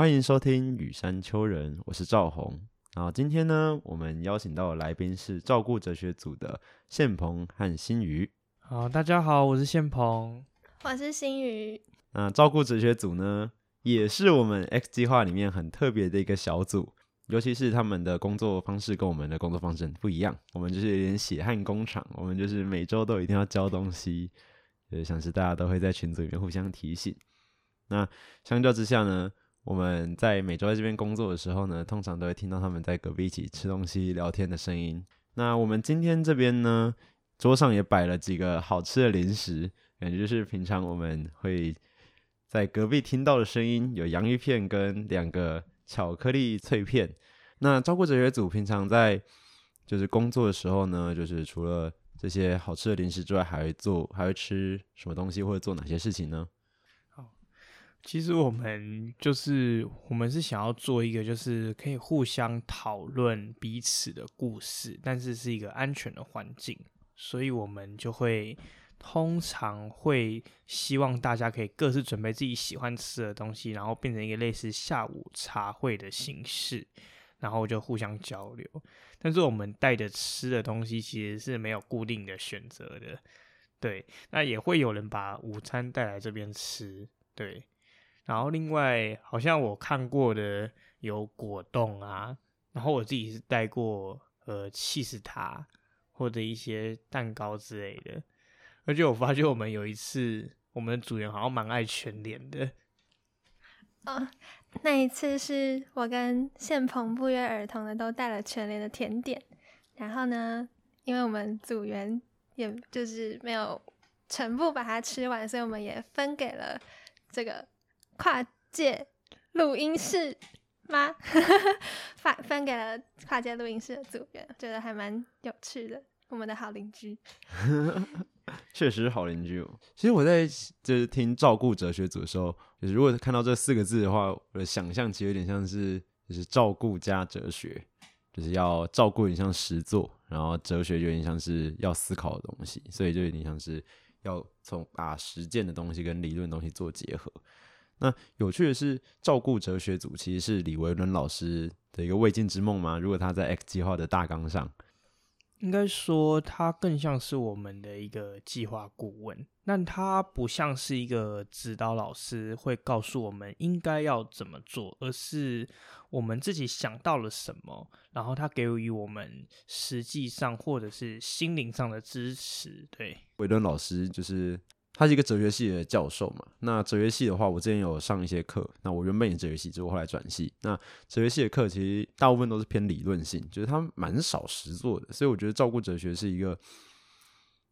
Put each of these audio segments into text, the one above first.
欢迎收听雨山丘人，我是赵红。然后今天呢，我们邀请到的来宾是照顾哲学组的宪鹏和新宇。好，大家好，我是宪鹏。我是新宇。那照顾哲学组呢，也是我们 X 计划里面很特别的一个小组，尤其是他们的工作方式跟我们的工作方式很不一样。我们就是有点血汗工厂，我们就是每周都一定要交东西，就是像是大家都会在群组里面互相提醒。那相较之下呢，我们在每周在这边工作的时候呢，通常都会听到他们在隔壁一起吃东西、聊天的声音。那我们今天这边呢，桌上也摆了几个好吃的零食，感觉就是平常我们会在隔壁听到的声音，有洋芋片跟两个巧克力脆片。那照顾哲学组平常在就是工作的时候呢，就是除了这些好吃的零食之外，还会做还会吃什么东西，或者做哪些事情呢？其实我们就是我们是想要做一个，就是可以互相讨论彼此的故事，但是是一个安全的环境，所以我们就会通常会希望大家可以各自准备自己喜欢吃的东西，然后变成一个类似下午茶会的形式，然后就互相交流。但是我们带着吃的东西其实是没有固定的选择的，对，那也会有人把午餐带来这边吃，对。然后另外，好像我看过的有果冻啊，然后我自己是带过呃气死塔或者一些蛋糕之类的。而且我发现我们有一次，我们的组员好像蛮爱全脸的。哦，那一次是我跟宪鹏不约而同的都带了全脸的甜点。然后呢，因为我们组员也就是没有全部把它吃完，所以我们也分给了这个。跨界录音室吗？发分给了跨界录音室的组员，觉得还蛮有趣的。我们的好邻居，确实是好邻居。其实我在就是听照顾哲学组的时候，就是如果看到这四个字的话，我的想象其实有点像是就是照顾加哲学，就是要照顾有点像实作，然后哲学有点像是要思考的东西，所以就有点像是要从把实践的东西跟理论东西做结合。那有趣的是，照顾哲学组其实是李维伦老师的一个未尽之梦吗？如果他在 X 计划的大纲上，应该说他更像是我们的一个计划顾问，但他不像是一个指导老师，会告诉我们应该要怎么做，而是我们自己想到了什么，然后他给予我们实际上或者是心灵上的支持。对，维伦老师就是。他是一个哲学系的教授嘛？那哲学系的话，我之前有上一些课。那我原本也哲学系，之后后来转系。那哲学系的课其实大部分都是偏理论性，就是他蛮少实做的。所以我觉得照顾哲学是一个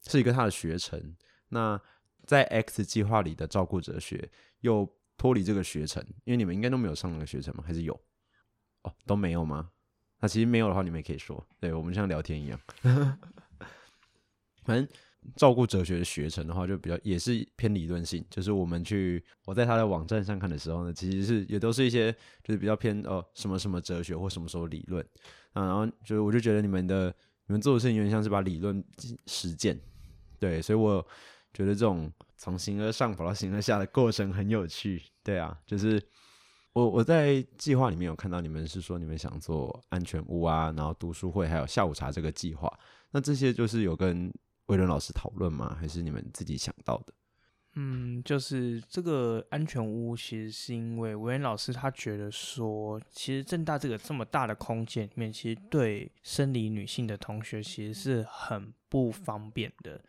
是一个他的学程。那在 X 计划里的照顾哲学又脱离这个学程，因为你们应该都没有上那个学程吗？还是有？哦，都没有吗？那其实没有的话，你们也可以说，对我们像聊天一样。反正。照顾哲学的学程的话，就比较也是偏理论性。就是我们去我在他的网站上看的时候呢，其实是也都是一些就是比较偏哦什么什么哲学或什么什么理论啊。然后就是我就觉得你们的你们做的事情有点像是把理论实践，对，所以我觉得这种从形而上跑到形而下的过程很有趣。对啊，就是我我在计划里面有看到你们是说你们想做安全屋啊，然后读书会还有下午茶这个计划，那这些就是有跟。威伦老师讨论吗？还是你们自己想到的？嗯，就是这个安全屋，其实是因为威伦老师他觉得说，其实正大这个这么大的空间里面，其实对生理女性的同学其实是很不方便的，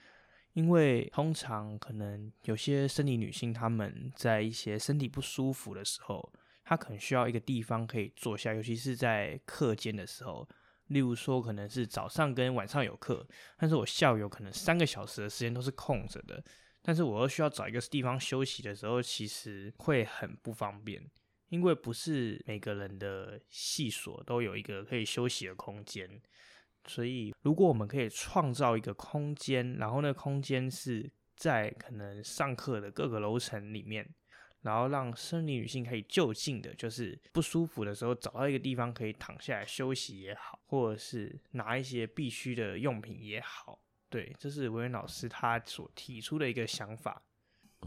因为通常可能有些生理女性她们在一些身体不舒服的时候，她可能需要一个地方可以坐下，尤其是在课间的时候。例如说，可能是早上跟晚上有课，但是我下午有可能三个小时的时间都是空着的，但是我又需要找一个地方休息的时候，其实会很不方便，因为不是每个人的系所都有一个可以休息的空间，所以如果我们可以创造一个空间，然后那空间是在可能上课的各个楼层里面。然后让生理女性可以就近的，就是不舒服的时候找到一个地方可以躺下来休息也好，或者是拿一些必须的用品也好，对，这是维恩老师他所提出的一个想法。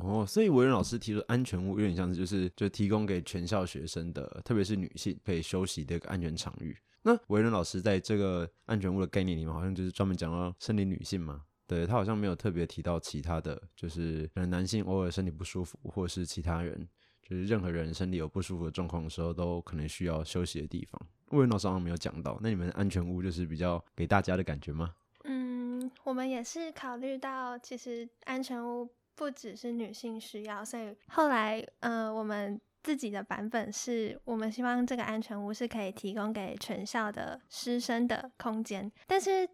哦，所以维仁老师提出安全屋有点像是就是就提供给全校学生的，特别是女性可以休息的一个安全场域。那维仁老师在这个安全屋的概念里面，好像就是专门讲到生理女性嘛。对他好像没有特别提到其他的，就是可能男性偶尔身体不舒服，或是其他人，就是任何人身体有不舒服的状况的时候，都可能需要休息的地方。维仁老师好像没有讲到，那你们安全屋就是比较给大家的感觉吗？嗯，我们也是考虑到，其实安全屋不只是女性需要，所以后来，呃，我们自己的版本是我们希望这个安全屋是可以提供给全校的师生的空间，但是。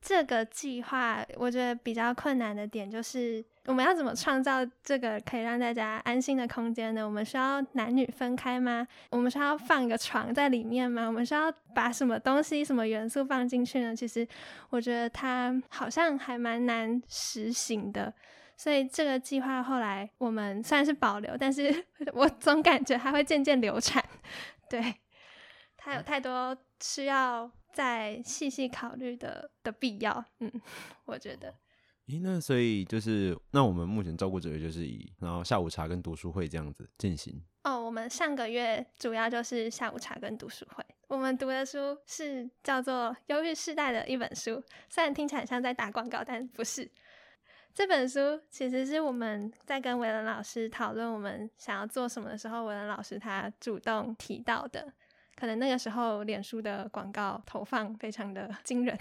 这个计划我觉得比较困难的点就是，我们要怎么创造这个可以让大家安心的空间呢？我们需要男女分开吗？我们需要放一个床在里面吗？我们需要把什么东西、什么元素放进去呢？其实我觉得它好像还蛮难实行的，所以这个计划后来我们虽然是保留，但是 我总感觉它会渐渐流产。对，它有太多需要。再细细考虑的的必要，嗯，我觉得。咦，那所以就是，那我们目前照顾者就是以，然后下午茶跟读书会这样子进行。哦，我们上个月主要就是下午茶跟读书会。我们读的书是叫做《忧郁世代》的一本书，虽然听起来像在打广告，但不是。这本书其实是我们在跟韦伦老师讨论我们想要做什么的时候，韦伦老师他主动提到的。可能那个时候，脸书的广告投放非常的惊人。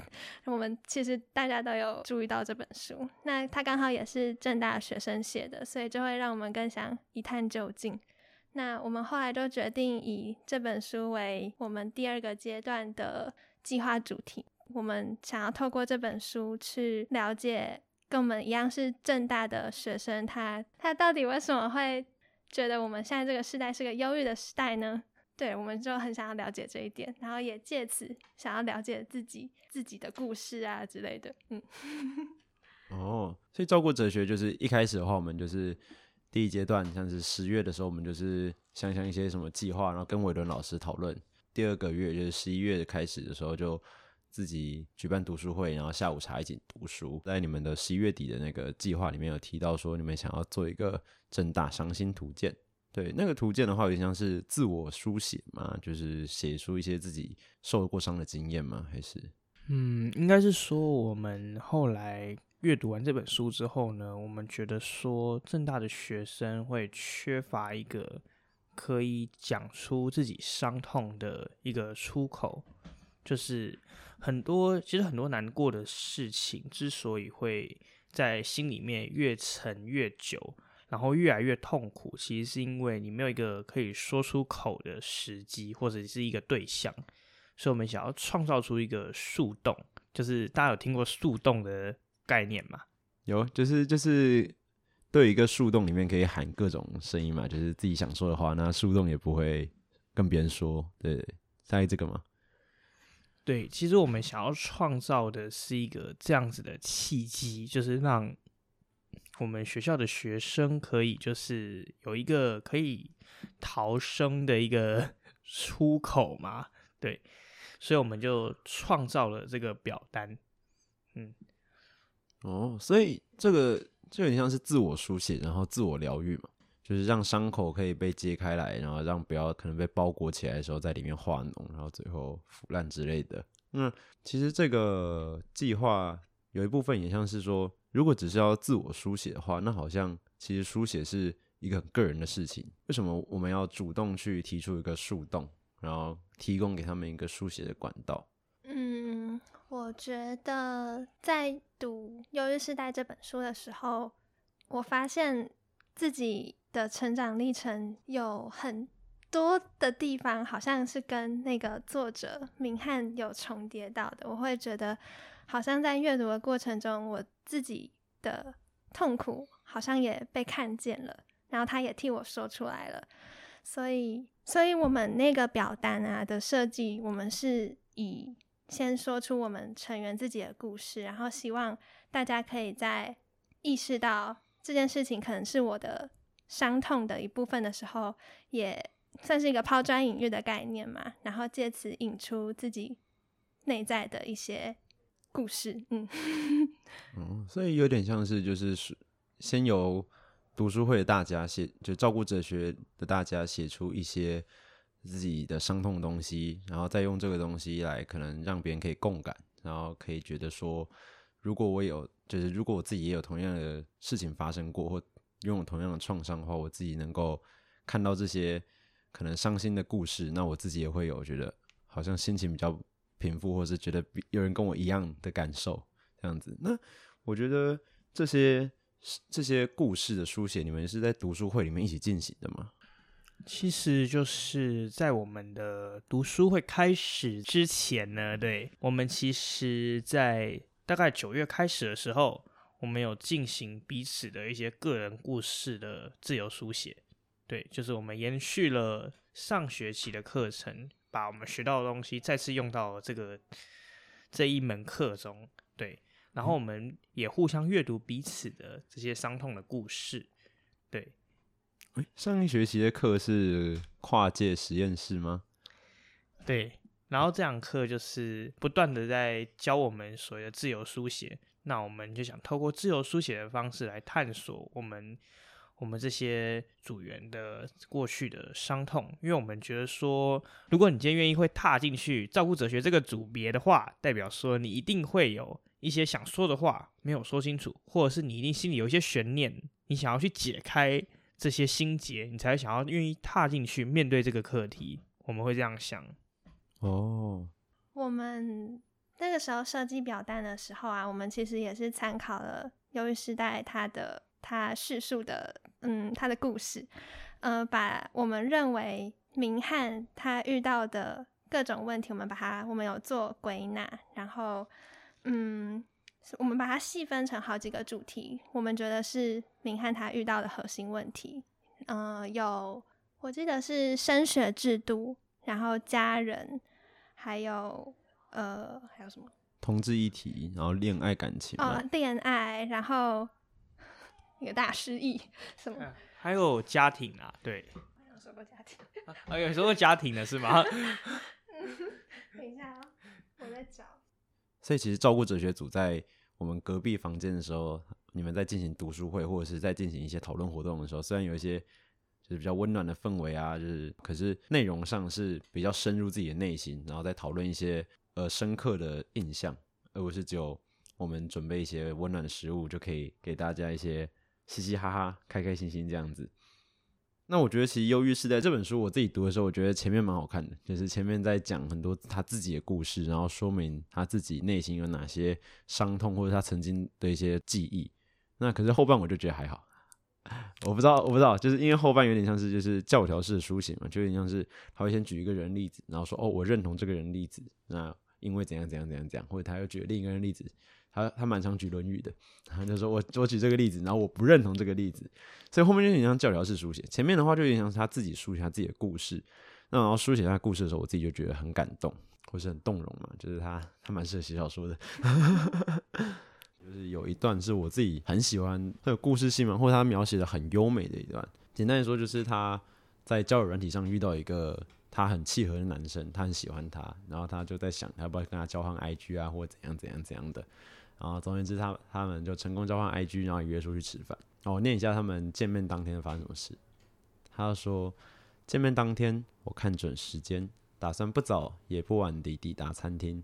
我们其实大家都有注意到这本书，那它刚好也是正大学生写的，所以就会让我们更想一探究竟。那我们后来就决定以这本书为我们第二个阶段的计划主题。我们想要透过这本书去了解跟我们一样是正大的学生，他他到底为什么会觉得我们现在这个时代是个忧郁的时代呢？对，我们就很想要了解这一点，然后也借此想要了解自己自己的故事啊之类的。嗯，哦，所以照顾哲学就是一开始的话，我们就是第一阶段，像是十月的时候，我们就是想想一些什么计划，然后跟伟伦老师讨论。第二个月就是十一月开始的时候，就自己举办读书会，然后下午茶一起读书。在你们的十一月底的那个计划里面有提到说，你们想要做一个正大伤心图鉴。对那个图鉴的话，有点像是自我书写嘛，就是写出一些自己受过伤的经验吗？还是？嗯，应该是说我们后来阅读完这本书之后呢，我们觉得说正大的学生会缺乏一个可以讲出自己伤痛的一个出口，就是很多其实很多难过的事情之所以会在心里面越沉越久。然后越来越痛苦，其实是因为你没有一个可以说出口的时机，或者是一个对象，所以我们想要创造出一个树洞，就是大家有听过树洞的概念吗？有，就是就是对一个树洞里面可以喊各种声音嘛，就是自己想说的话，那树洞也不会跟别人说，对，在这个吗？对，其实我们想要创造的是一个这样子的契机，就是让。我们学校的学生可以就是有一个可以逃生的一个 出口嘛？对，所以我们就创造了这个表单。嗯，哦，所以这个就有点像是自我书写，然后自我疗愈嘛，就是让伤口可以被揭开来，然后让不要可能被包裹起来的时候在里面化脓，然后最后腐烂之类的。那其实这个计划有一部分也像是说。如果只是要自我书写的话，那好像其实书写是一个很个人的事情。为什么我们要主动去提出一个树洞，然后提供给他们一个书写的管道？嗯，我觉得在读《忧郁时代》这本书的时候，我发现自己的成长历程有很多的地方，好像是跟那个作者明翰有重叠到的。我会觉得。好像在阅读的过程中，我自己的痛苦好像也被看见了，然后他也替我说出来了。所以，所以我们那个表单啊的设计，我们是以先说出我们成员自己的故事，然后希望大家可以在意识到这件事情可能是我的伤痛的一部分的时候，也算是一个抛砖引玉的概念嘛，然后借此引出自己内在的一些。故事，嗯，哦，所以有点像是就是是先由读书会的大家写，就照顾哲学的大家写出一些自己的伤痛的东西，然后再用这个东西来可能让别人可以共感，然后可以觉得说，如果我有，就是如果我自己也有同样的事情发生过，或拥有同样的创伤的话，我自己能够看到这些可能伤心的故事，那我自己也会有觉得好像心情比较平复，或是觉得有人跟我一样的感受这样子。那我觉得这些这些故事的书写，你们是在读书会里面一起进行的吗？其实就是在我们的读书会开始之前呢，对我们其实，在大概九月开始的时候。我们有进行彼此的一些个人故事的自由书写，对，就是我们延续了上学期的课程，把我们学到的东西再次用到这个这一门课中，对，然后我们也互相阅读彼此的这些伤痛的故事，对。哎，上一学期的课是跨界实验室吗？对，然后这堂课就是不断的在教我们所谓的自由书写。那我们就想透过自由书写的方式来探索我们我们这些组员的过去的伤痛，因为我们觉得说，如果你今天愿意会踏进去照顾哲学这个组别的话，代表说你一定会有一些想说的话没有说清楚，或者是你一定心里有一些悬念，你想要去解开这些心结，你才想要愿意踏进去面对这个课题。我们会这样想。哦，我们。那个时候设计表单的时候啊，我们其实也是参考了《忧郁时代》它的他叙述的，嗯，他的故事，呃，把我们认为明翰他遇到的各种问题，我们把它我们有做归纳，然后，嗯，我们把它细分成好几个主题，我们觉得是明翰他遇到的核心问题，嗯，有我记得是升学制度，然后家人，还有。呃，还有什么？同志议题，然后恋爱感情哦，恋爱，然后一个大失忆，什么？还有家庭啊，对。有说过家庭？啊，有说过家庭的是吗？等一下啊，我在找。所以其实照顾哲学组在我们隔壁房间的时候，你们在进行读书会或者是在进行一些讨论活动的时候，虽然有一些就是比较温暖的氛围啊，就是可是内容上是比较深入自己的内心，然后再讨论一些。呃，深刻的印象，而不是只有我们准备一些温暖的食物就可以给大家一些嘻嘻哈哈、开开心心这样子。那我觉得，其实《忧郁时代》这本书，我自己读的时候，我觉得前面蛮好看的，就是前面在讲很多他自己的故事，然后说明他自己内心有哪些伤痛，或者他曾经的一些记忆。那可是后半我就觉得还好，我不知道，我不知道，就是因为后半有点像是就是教条式的书写嘛，就有点像是他会先举一个人例子，然后说哦，我认同这个人例子，那。因为怎样怎样怎样怎样，或者他又举另一个人例子，他他蛮常举《论语》的，然后就说我我举这个例子，然后我不认同这个例子，所以后面就有点像教条式书写，前面的话就有点像是他自己书写他自己的故事，那然后书写他故事的时候，我自己就觉得很感动，或是很动容嘛，就是他他蛮适合写小说的，就是有一段是我自己很喜欢，很有故事性嘛，或者他描写的很优美的一段，简单来说就是他在交友软体上遇到一个。他很契合的男生，他很喜欢他，然后他就在想，他要不要跟他交换 IG 啊，或者怎样怎样怎样的。然后总而言之，他他们就成功交换 IG，然后约出去吃饭。我念一下他们见面当天发生什么事。他说，见面当天，我看准时间，打算不早也不晚地抵达餐厅。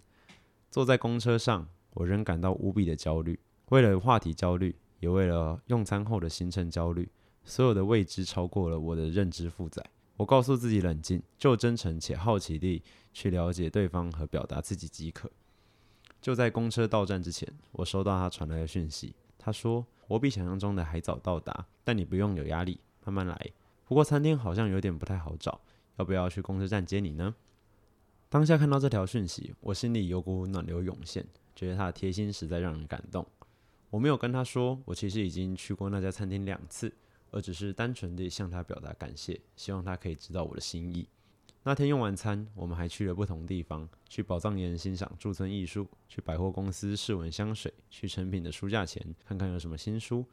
坐在公车上，我仍感到无比的焦虑，为了话题焦虑，也为了用餐后的行程焦虑。所有的未知超过了我的认知负载。我告诉自己冷静，就真诚且好奇地去了解对方和表达自己即可。就在公车到站之前，我收到他传来的讯息。他说：“我比想象中的还早到达，但你不用有压力，慢慢来。不过餐厅好像有点不太好找，要不要去公车站接你呢？”当下看到这条讯息，我心里有股暖流涌现，觉得他的贴心实在让人感动。我没有跟他说，我其实已经去过那家餐厅两次。而只是单纯地向他表达感谢，希望他可以知道我的心意。那天用完餐，我们还去了不同地方：去宝藏岩欣赏驻村艺术，去百货公司试闻香水，去成品的书架前看看有什么新书。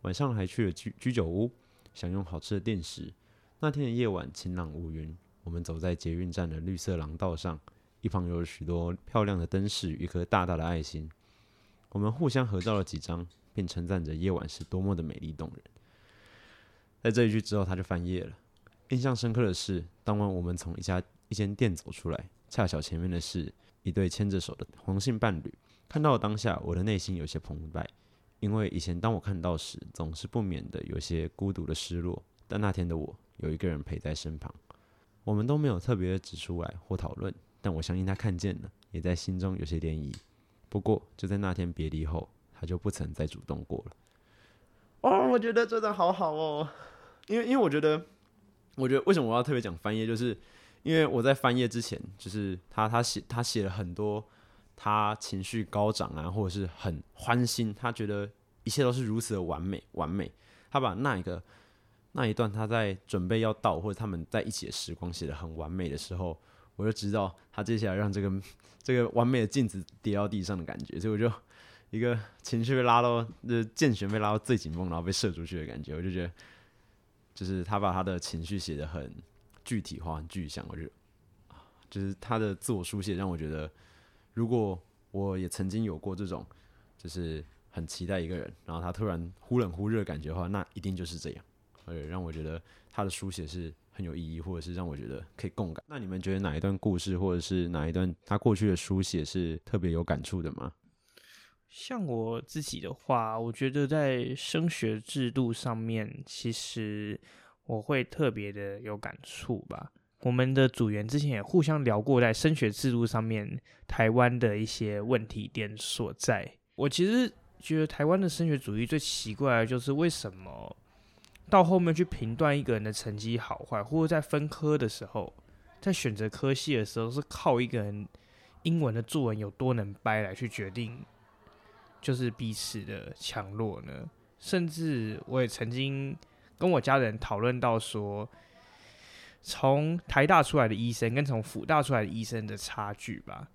晚上还去了居居酒屋，享用好吃的电食。那天的夜晚晴朗无云，我们走在捷运站的绿色廊道上，一旁有许多漂亮的灯饰与一颗大大的爱心。我们互相合照了几张，并称赞着夜晚是多么的美丽动人。在这一句之后，他就翻页了。印象深刻的是，当晚我们从一家一间店走出来，恰巧前面的是一对牵着手的同性伴侣。看到当下，我的内心有些澎湃，因为以前当我看到时，总是不免的有些孤独的失落。但那天的我，有一个人陪在身旁，我们都没有特别的指出来或讨论，但我相信他看见了，也在心中有些涟漪。不过就在那天别离后，他就不曾再主动过了。哦，我觉得真的好好哦，因为因为我觉得，我觉得为什么我要特别讲翻页，就是因为我在翻页之前，就是他他写他写了很多。他情绪高涨啊，或者是很欢欣，他觉得一切都是如此的完美，完美。他把那一个那一段他在准备要到，或者他们在一起的时光写的很完美的时候，我就知道他接下来让这个 这个完美的镜子跌到地上的感觉，所以我就一个情绪被拉到，呃，剑弦被拉到最紧绷，然后被射出去的感觉，我就觉得，就是他把他的情绪写的很具体化、很具象，我觉得，就是他的自我书写让我觉得。如果我也曾经有过这种，就是很期待一个人，然后他突然忽冷忽热感觉的话，那一定就是这样，而且让我觉得他的书写是很有意义，或者是让我觉得可以共感。那你们觉得哪一段故事，或者是哪一段他过去的书写是特别有感触的吗？像我自己的话，我觉得在升学制度上面，其实我会特别的有感触吧。我们的组员之前也互相聊过，在升学制度上面，台湾的一些问题点所在。我其实觉得台湾的升学主义最奇怪的就是为什么到后面去评断一个人的成绩好坏，或者在分科的时候，在选择科系的时候，是靠一个人英文的作文有多能掰来去决定，就是彼此的强弱呢？甚至我也曾经跟我家人讨论到说。从台大出来的医生跟从辅大出来的医生的差距吧，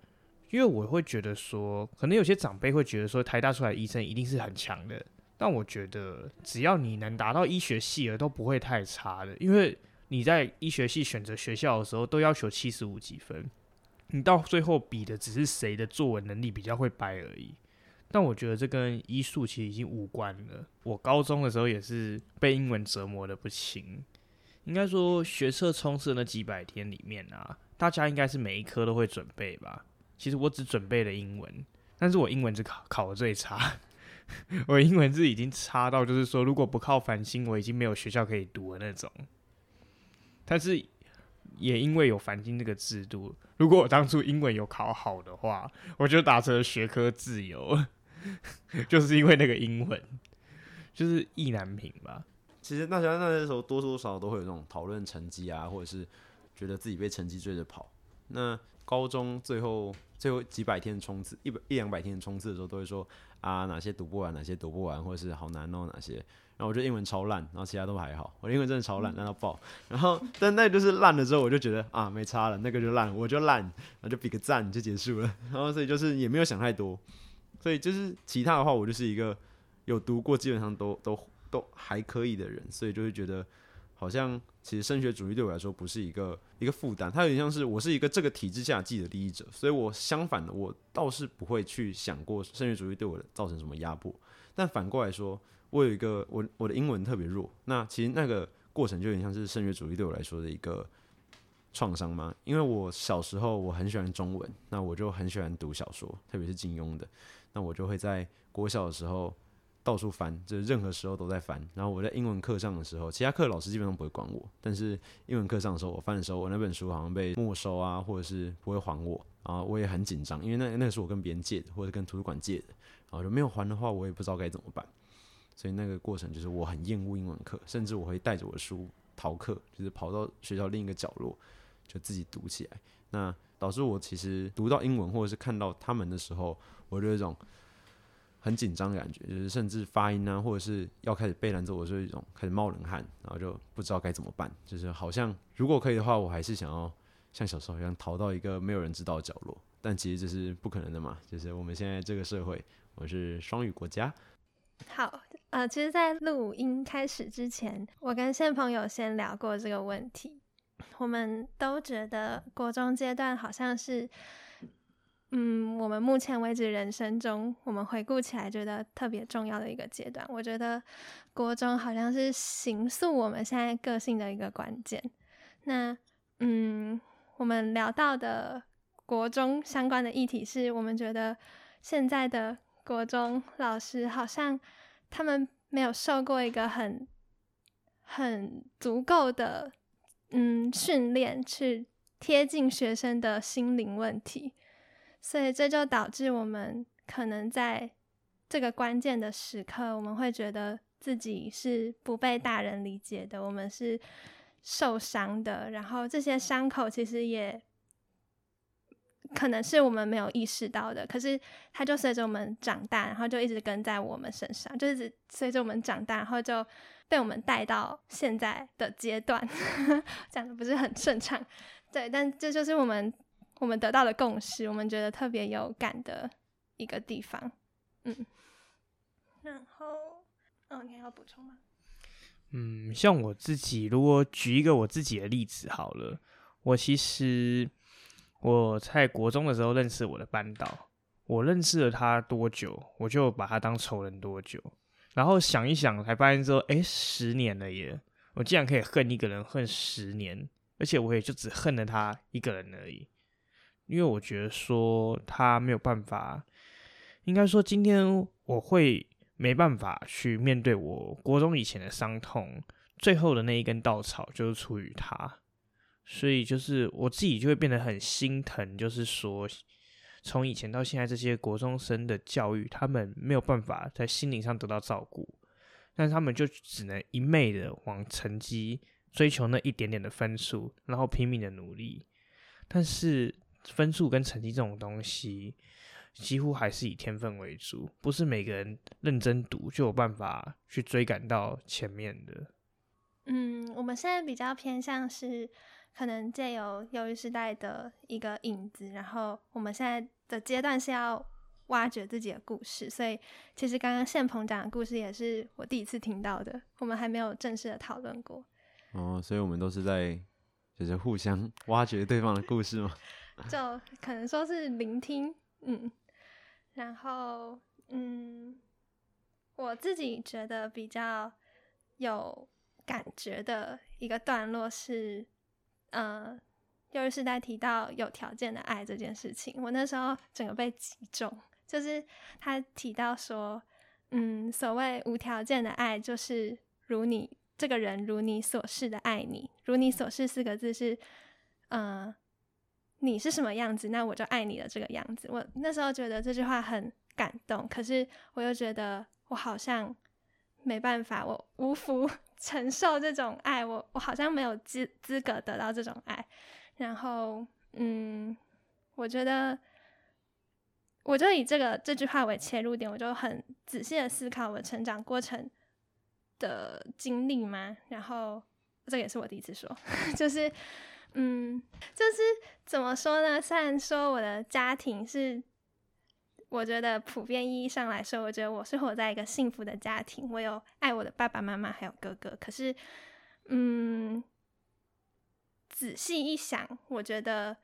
因为我会觉得说，可能有些长辈会觉得说，台大出来的医生一定是很强的，但我觉得只要你能达到医学系了，都不会太差的，因为你在医学系选择学校的时候都要求七十五几分，你到最后比的只是谁的作文能力比较会掰而已。但我觉得这跟医术其实已经无关了。我高中的时候也是被英文折磨的不轻。应该说，学测冲刺那几百天里面啊，大家应该是每一科都会准备吧。其实我只准备了英文，但是我英文只考考的最差。我英文字已经差到，就是说如果不靠繁星，我已经没有学校可以读的那种。但是也因为有繁星这个制度，如果我当初英文有考好的话，我就打成了学科自由。就是因为那个英文，就是意难平吧。其实大家那时候多多少少都会有这种讨论成绩啊，或者是觉得自己被成绩追着跑。那高中最后最后几百天冲刺，一百一两百天冲刺的时候，都会说啊哪些读不完，哪些读不完，或者是好难哦哪些。然后我觉得英文超烂，然后其他都还好。我英文真的超烂，烂到爆。然后但那就是烂了之后，我就觉得啊没差了，那个就烂，我就烂，那就比个赞就结束了。然后所以就是也没有想太多。所以就是其他的话，我就是一个有读过，基本上都都。都还可以的人，所以就会觉得好像其实升学主义对我来说不是一个一个负担，它有点像是我是一个这个体制下既得利益者，所以我相反的我倒是不会去想过升学主义对我造成什么压迫。但反过来说，我有一个我我的英文特别弱，那其实那个过程就有点像是升学主义对我来说的一个创伤吗？因为我小时候我很喜欢中文，那我就很喜欢读小说，特别是金庸的，那我就会在国小的时候。到处翻，就是任何时候都在翻。然后我在英文课上的时候，其他课老师基本上不会管我，但是英文课上的时候，我翻的时候，我那本书好像被没收啊，或者是不会还我啊，我也很紧张，因为那那个是我跟别人借的，或者跟图书馆借的，然后就没有还的话，我也不知道该怎么办。所以那个过程就是我很厌恶英文课，甚至我会带着我的书逃课，就是跑到学校另一个角落，就自己读起来。那导致我其实读到英文或者是看到他们的时候，我就有一种。很紧张的感觉，就是甚至发音啊，或者是要开始背单词，我就一种开始冒冷汗，然后就不知道该怎么办。就是好像如果可以的话，我还是想要像小时候一样逃到一个没有人知道的角落，但其实这是不可能的嘛。就是我们现在这个社会，我是双语国家。好，呃，其实，在录音开始之前，我跟现朋友先聊过这个问题，我们都觉得国中阶段好像是。嗯，我们目前为止人生中，我们回顾起来觉得特别重要的一个阶段。我觉得国中好像是形塑我们现在个性的一个关键。那嗯，我们聊到的国中相关的议题，是我们觉得现在的国中老师好像他们没有受过一个很很足够的嗯训练，去贴近学生的心灵问题，所以这就导致我们可能在这个关键的时刻，我们会觉得自己是不被大人理解的，我们是。受伤的，然后这些伤口其实也可能是我们没有意识到的，可是它就随着我们长大，然后就一直跟在我们身上，就是随着我们长大，然后就被我们带到现在的阶段，讲的不是很顺畅，对，但这就是我们我们得到的共识，我们觉得特别有感的一个地方，嗯，然后，哦，你还要补充吗？嗯，像我自己，如果举一个我自己的例子好了，我其实我在国中的时候认识我的班导，我认识了他多久，我就把他当仇人多久，然后想一想才发现说，哎，十年了耶，我竟然可以恨一个人恨十年，而且我也就只恨了他一个人而已，因为我觉得说他没有办法，应该说今天我会。没办法去面对我国中以前的伤痛，最后的那一根稻草就是出于他，所以就是我自己就会变得很心疼，就是说从以前到现在这些国中生的教育，他们没有办法在心灵上得到照顾，但他们就只能一昧的往成绩追求那一点点的分数，然后拼命的努力，但是分数跟成绩这种东西。几乎还是以天分为主，不是每个人认真读就有办法去追赶到前面的。嗯，我们现在比较偏向是可能借由忧郁时代的一个影子，然后我们现在的阶段是要挖掘自己的故事，所以其实刚刚宪鹏讲的故事也是我第一次听到的，我们还没有正式的讨论过。哦，所以我们都是在就是互相 挖掘对方的故事吗？就可能说是聆听，嗯。然后，嗯，我自己觉得比较有感觉的一个段落是，呃，幼儿时代提到有条件的爱这件事情，我那时候整个被击中，就是他提到说，嗯，所谓无条件的爱，就是如你这个人如你所示的爱你，如你所示四个字是，嗯。你是什么样子，那我就爱你的这个样子。我那时候觉得这句话很感动，可是我又觉得我好像没办法，我无福 承受这种爱，我我好像没有资资格得到这种爱。然后，嗯，我觉得我就以这个这句话为切入点，我就很仔细的思考我成长过程的经历嘛。然后，这也是我第一次说，就是。嗯，就是怎么说呢？虽然说我的家庭是，我觉得普遍意义上来说，我觉得我是活在一个幸福的家庭，我有爱我的爸爸妈妈还有哥哥。可是，嗯，仔细一想，我觉得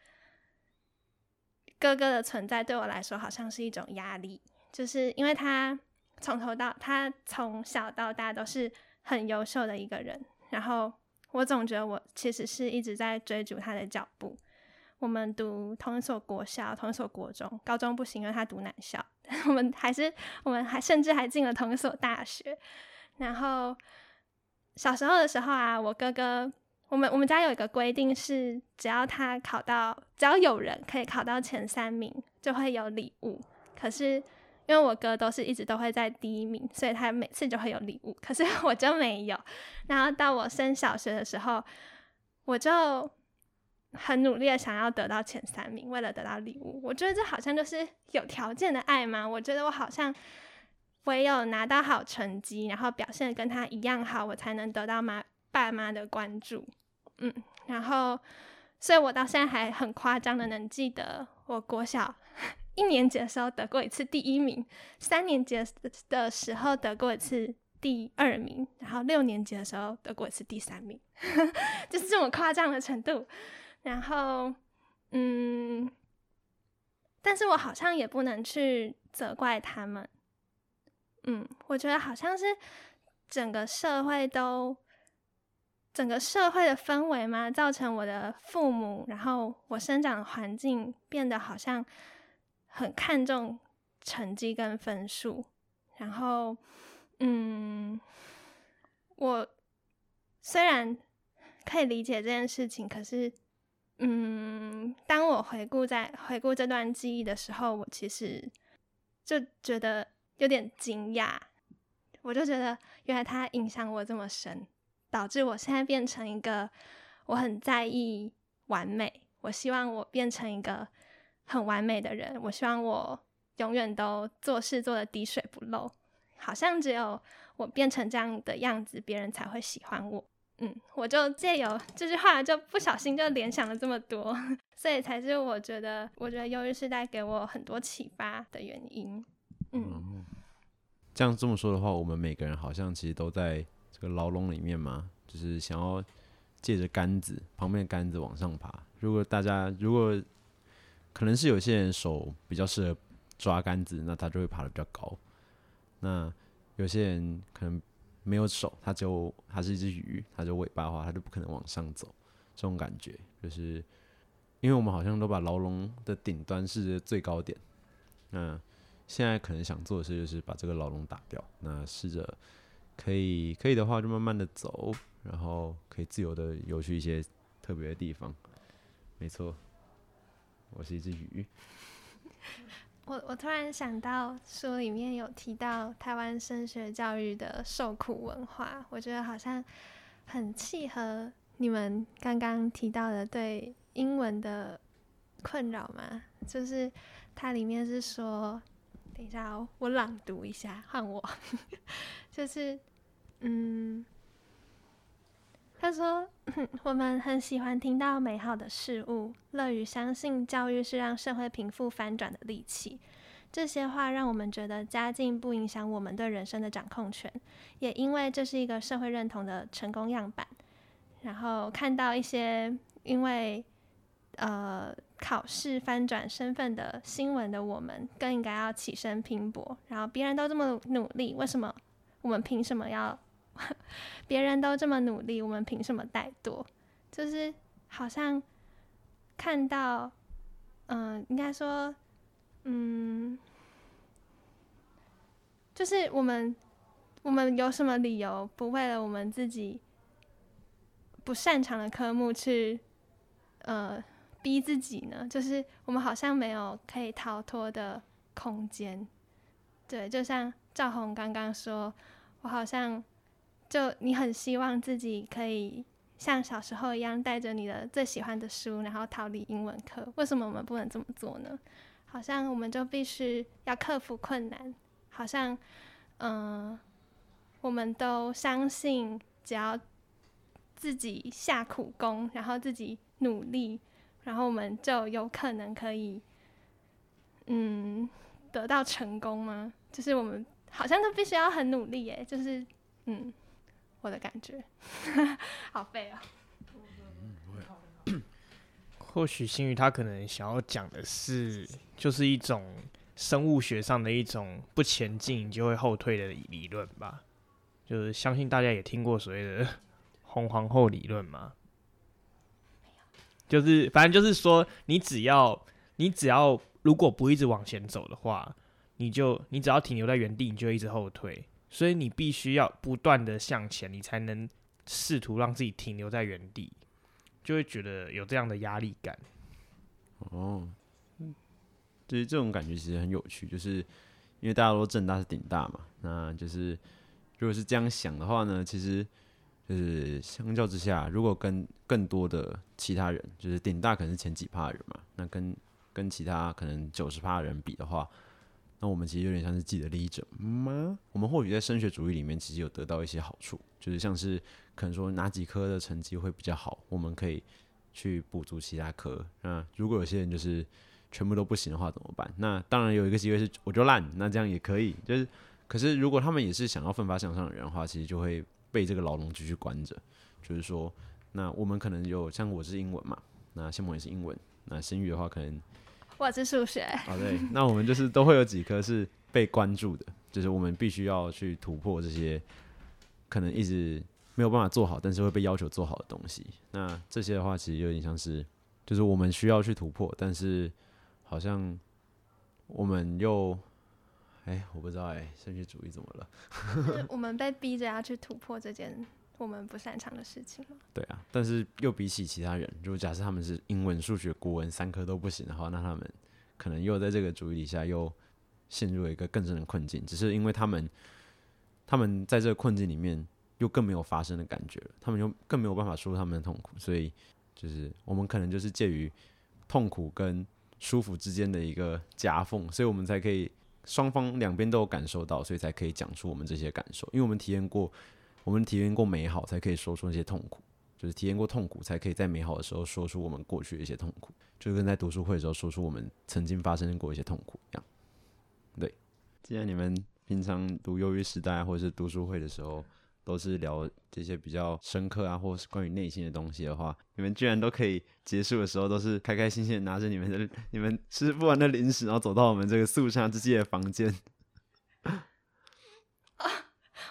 哥哥的存在对我来说好像是一种压力，就是因为他从头到他从小到大都是很优秀的一个人，然后。我总觉得我其实是一直在追逐他的脚步。我们读同一所国校，同一所国中，高中不行，因为他读男校。我们还是，我们还甚至还进了同一所大学。然后小时候的时候啊，我哥哥，我们我们家有一个规定是，只要他考到，只要有人可以考到前三名，就会有礼物。可是。因为我哥都是一直都会在第一名，所以他每次就会有礼物，可是我就没有。然后到我升小学的时候，我就很努力的想要得到前三名，为了得到礼物。我觉得这好像就是有条件的爱吗？我觉得我好像唯有拿到好成绩，然后表现跟他一样好，我才能得到妈爸妈的关注。嗯，然后，所以我到现在还很夸张的能记得我国小。一年级的时候得过一次第一名，三年级的时候得过一次第二名，然后六年级的时候得过一次第三名，就是这么夸张的程度。然后，嗯，但是我好像也不能去责怪他们。嗯，我觉得好像是整个社会都，整个社会的氛围嘛，造成我的父母，然后我生长的环境变得好像很看重成绩跟分数，然后，嗯，我虽然可以理解这件事情，可是，嗯，当我回顾在回顾这段记忆的时候，我其实就觉得。有点惊讶，我就觉得原来它影响我这么深，导致我现在变成一个我很在意完美，我希望我变成一个很完美的人，我希望我永远都做事做的滴水不漏，好像只有我变成这样的样子，别人才会喜欢我。嗯，我就借由这句话，就不小心就联想了这么多，所以才是我觉得，我觉得忧郁是带给我很多启发的原因。嗯，这样这么说的话，我们每个人好像其实都在这个牢笼里面嘛，就是想要借着杆子旁边的杆子往上爬。如果大家如果可能是有些人手比较适合抓杆子，那他就会爬的比较高。那有些人可能没有手，他就他是一只鱼，他就尾巴的话，他就不可能往上走。这种感觉就是，因为我们好像都把牢笼的顶端是最高点，嗯。现在可能想做的事就是把这个牢笼打掉。那试着可以可以的话，就慢慢的走，然后可以自由的游去一些特别的地方。没错，我是一只鱼。我我突然想到书里面有提到台湾升学教育的受苦文化，我觉得好像很契合你们刚刚提到的对英文的困扰嘛。就是它里面是说。等一下，我朗读一下，换我。就是，嗯，他说，我们很喜欢听到美好的事物，乐于相信教育是让社会贫富翻转的利器。这些话让我们觉得家境不影响我们对人生的掌控权，也因为这是一个社会认同的成功样板。然后看到一些因为。呃，考试翻转身份的新闻的我们，更应该要起身拼搏。然后别人都这么努力，为什么我们凭什么要？别人都这么努力，我们凭什么怠惰？就是好像看到，嗯，应该说，嗯，就是我们，我们有什么理由不为了我们自己不擅长的科目去，呃？逼自己呢，就是我们好像没有可以逃脱的空间。对，就像赵红刚刚说，我好像就你很希望自己可以像小时候一样，带着你的最喜欢的书，然后逃离英文课。为什么我们不能这么做呢？好像我们就必须要克服困难。好像，嗯，我们都相信，只要自己下苦功，然后自己努力。然后我们就有可能可以，嗯，得到成功吗？就是我们好像都必须要很努力耶，就是嗯，我的感觉，好废啊。或许新宇他可能想要讲的是，就是一种生物学上的一种不前进就会后退的理论吧。就是相信大家也听过所谓的红皇后理论嘛。就是，反正就是说，你只要，你只要如果不一直往前走的话，你就，你只要停留在原地，你就一直后退。所以你必须要不断的向前，你才能试图让自己停留在原地，就会觉得有这样的压力感。哦，嗯，就是这种感觉其实很有趣，就是因为大家都正大是顶大嘛，那就是如果是这样想的话呢，其实。就是相较之下，如果跟更多的其他人，就是顶大可能是前几趴人嘛，那跟跟其他可能九十趴人比的话，那我们其实有点像是既得利益者吗？我们或许在升学主义里面其实有得到一些好处，就是像是可能说哪几科的成绩会比较好，我们可以去补足其他科。那如果有些人就是全部都不行的话怎么办？那当然有一个机会是我就烂，那这样也可以。就是可是如果他们也是想要奋发向上的人的话，其实就会。被这个牢笼继续关着，就是说，那我们可能有像我是英文嘛，那谢梦也是英文，那新宇的话可能我是数学。好对，那我们就是都会有几科是被关注的，就是我们必须要去突破这些可能一直没有办法做好，但是会被要求做好的东西。那这些的话，其实有点像是，就是我们需要去突破，但是好像我们又，哎，我不知道哎，升学主义怎么了？我们被逼着要去突破这件我们不擅长的事情吗？对啊，但是又比起其他人，如果假设他们是英文、数学、国文三科都不行的话，那他们可能又在这个主义底下又陷入了一个更深的困境。只是因为他们，他们在这个困境里面又更没有发生的感觉，他们又更没有办法说他们的痛苦，所以就是我们可能就是介于痛苦跟舒服之间的一个夹缝，所以我们才可以双方两边都有感受到，所以才可以讲出我们这些感受，因为我们体验过。我们体验过美好，才可以说出那些痛苦；就是体验过痛苦，才可以在美好的时候说出我们过去的一些痛苦。就跟在读书会的时候说出我们曾经发生过一些痛苦一样。对，既然你们平常读忧郁时代或者是读书会的时候，都是聊这些比较深刻啊，或是关于内心的东西的话，你们居然都可以结束的时候都是开开心心拿着你们的、你们吃不完的零食，然后走到我们这个肃杀之际的房间。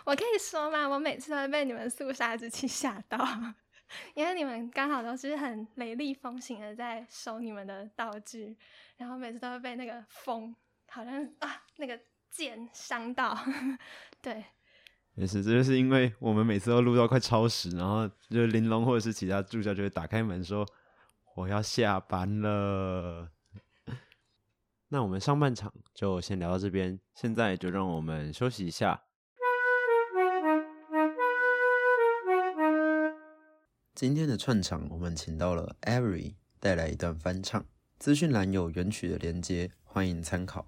我可以说吗？我每次都会被你们肃杀之气吓到，因为你们刚好都是很雷厉风行的在收你们的道具，然后每次都会被那个风，好像啊那个剑伤到。对，没事，这就是因为我们每次都录到快超时，然后就玲珑或者是其他助教就会打开门说我要下班了。那我们上半场就先聊到这边，现在就让我们休息一下。今天的串场，我们请到了 Avery 带来一段翻唱，资讯栏有原曲的连接，欢迎参考。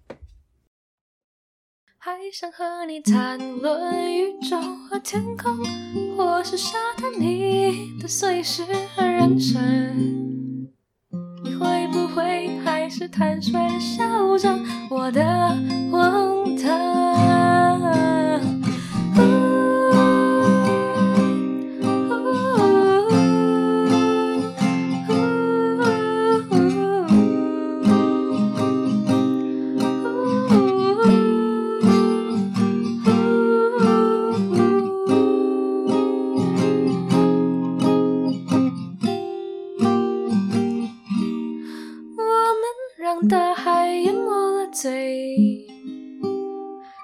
还想和你谈论宇宙和天空，或是沙滩里的碎石和人生。你会不会还是坦率的笑着我的荒唐？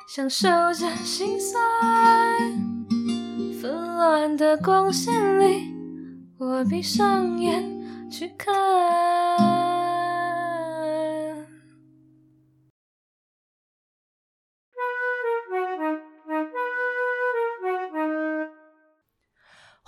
享受着心酸，纷乱的光线里，我闭上眼去看。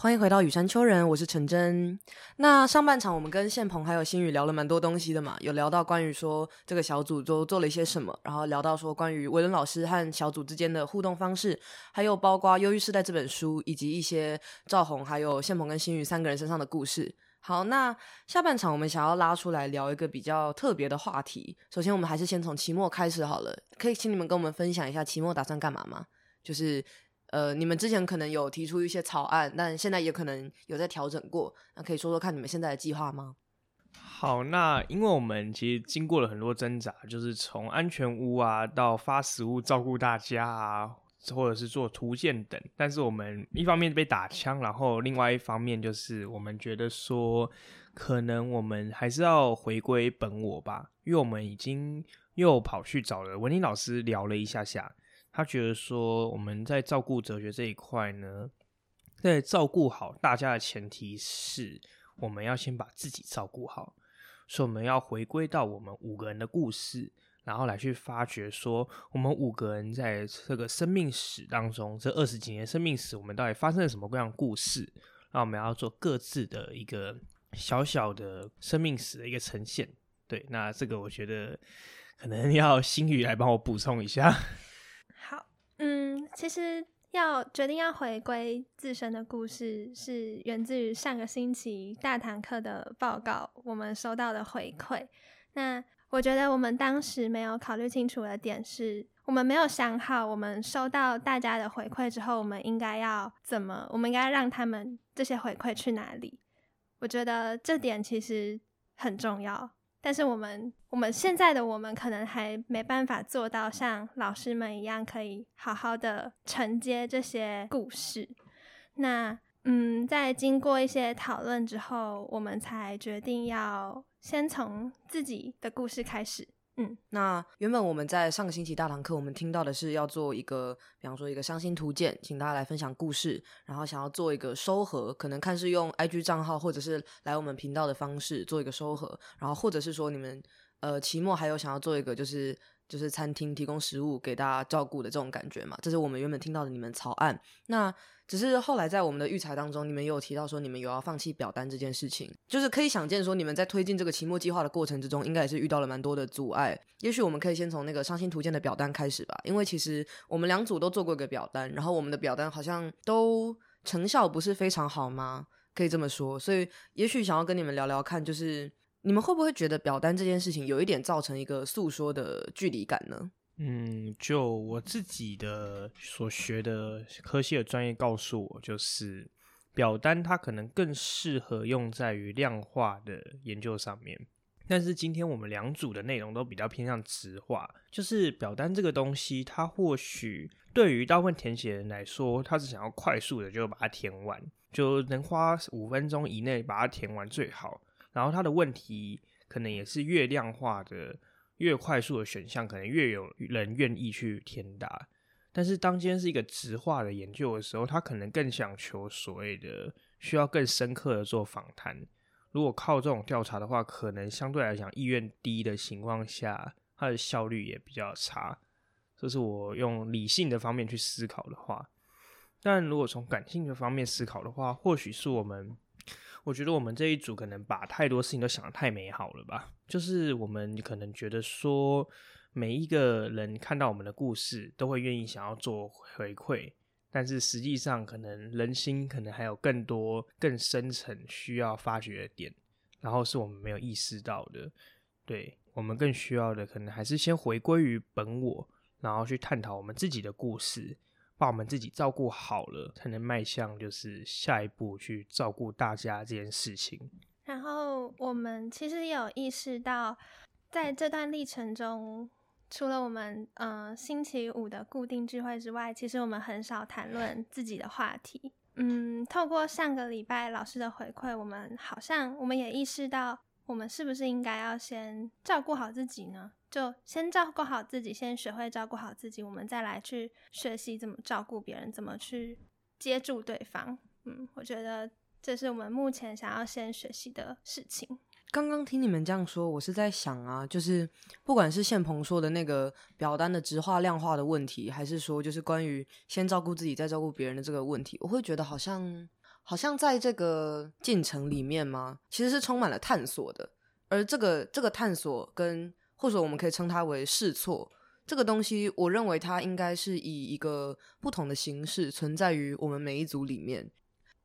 欢迎回到雨山丘人，我是陈真。那上半场我们跟宪鹏还有新宇聊了蛮多东西的嘛，有聊到关于说这个小组都做了一些什么，然后聊到说关于维伦老师和小组之间的互动方式，还有包括《忧郁时代》这本书，以及一些赵红还有宪鹏跟新宇三个人身上的故事。好，那下半场我们想要拉出来聊一个比较特别的话题。首先，我们还是先从期末开始好了，可以请你们跟我们分享一下期末打算干嘛吗？就是。呃，你们之前可能有提出一些草案，但现在也可能有在调整过。那可以说说看你们现在的计划吗？好，那因为我们其实经过了很多挣扎，就是从安全屋啊到发食物照顾大家啊，或者是做图鉴等。但是我们一方面被打枪，然后另外一方面就是我们觉得说，可能我们还是要回归本我吧，因为我们已经又跑去找了文林老师聊了一下下。他觉得说，我们在照顾哲学这一块呢，在照顾好大家的前提是，我们要先把自己照顾好，所以我们要回归到我们五个人的故事，然后来去发掘说，我们五个人在这个生命史当中，这二十几年生命史，我们到底发生了什么各样故事？那我们要做各自的一个小小的生命史的一个呈现。对，那这个我觉得可能要 新宇来帮我补充一下。嗯，其实要决定要回归自身的故事，是源自于上个星期大堂课的报告，我们收到的回馈。那我觉得我们当时没有考虑清楚的点是，我们没有想好，我们收到大家的回馈之后，我们应该要怎么，我们应该让他们这些回馈去哪里？我觉得这点其实很重要。但是我们我们现在的我们可能还没办法做到像老师们一样，可以好好的承接这些故事。那嗯，在经过一些讨论之后，我们才决定要先从自己的故事开始。嗯，那原本我们在上个星期大堂课，我们听到的是要做一个，比方说一个伤心图鉴，请大家来分享故事，然后想要做一个收合，可能看是用 IG 账号，或者是来我们频道的方式做一个收合，然后或者是说你们呃期末还有想要做一个就是就是餐厅提供食物给大家照顾的这种感觉嘛，这是我们原本听到的你们草案。那只是后来在我们的育才当中，你们也有提到说你们有要放弃表单这件事情，就是可以想见说你们在推进这个期末计划的过程之中，应该也是遇到了蛮多的阻碍。也许我们可以先从那个伤心图鉴的表单开始吧，因为其实我们两组都做过一个表单，然后我们的表单好像都成效不是非常好吗？可以这么说，所以也许想要跟你们聊聊看，就是你们会不会觉得表单这件事情有一点造成一个诉说的距离感呢？嗯，就我自己的所学的科系的专业告诉我，就是表单它可能更适合用在于量化的研究上面。但是今天我们两组的内容都比较偏向直化，就是表单这个东西，它或许对于大部分填写人来说，他是想要快速的就把它填完，就能花五分钟以内把它填完最好。然后它的问题可能也是越量化的。越快速的选项，可能越有人愿意去填答。但是当今天是一个直化的研究的时候，他可能更想求所谓的需要更深刻的做访谈。如果靠这种调查的话，可能相对来讲意愿低的情况下，它的效率也比较差。这是我用理性的方面去思考的话。但如果从感性的方面思考的话，或许是我们。我觉得我们这一组可能把太多事情都想得太美好了吧？就是我们可能觉得说，每一个人看到我们的故事，都会愿意想要做回馈，但是实际上可能人心可能还有更多更深层需要发掘的点，然后是我们没有意识到的。对我们更需要的，可能还是先回归于本我，然后去探讨我们自己的故事。把我们自己照顾好了，才能迈向就是下一步去照顾大家这件事情。然后我们其实有意识到，在这段历程中，除了我们嗯星期五的固定聚会之外，其实我们很少谈论自己的话题。嗯，透过上个礼拜老师的回馈，我们好像我们也意识到，我们是不是应该要先照顾好自己呢？就先照顾好自己，先学会照顾好自己，我们再来去学习怎么照顾别人，怎么去接住对方。嗯，我觉得这是我们目前想要先学习的事情。刚刚听你们这样说，我是在想啊，就是不管是宪鹏说的那个表单的直化量化的问题，还是说就是关于先照顾自己再照顾别人的这个问题，我会觉得好像好像在这个进程里面吗？其实是充满了探索的，而这个这个探索跟或者我们可以称它为试错，这个东西，我认为它应该是以一个不同的形式存在于我们每一组里面。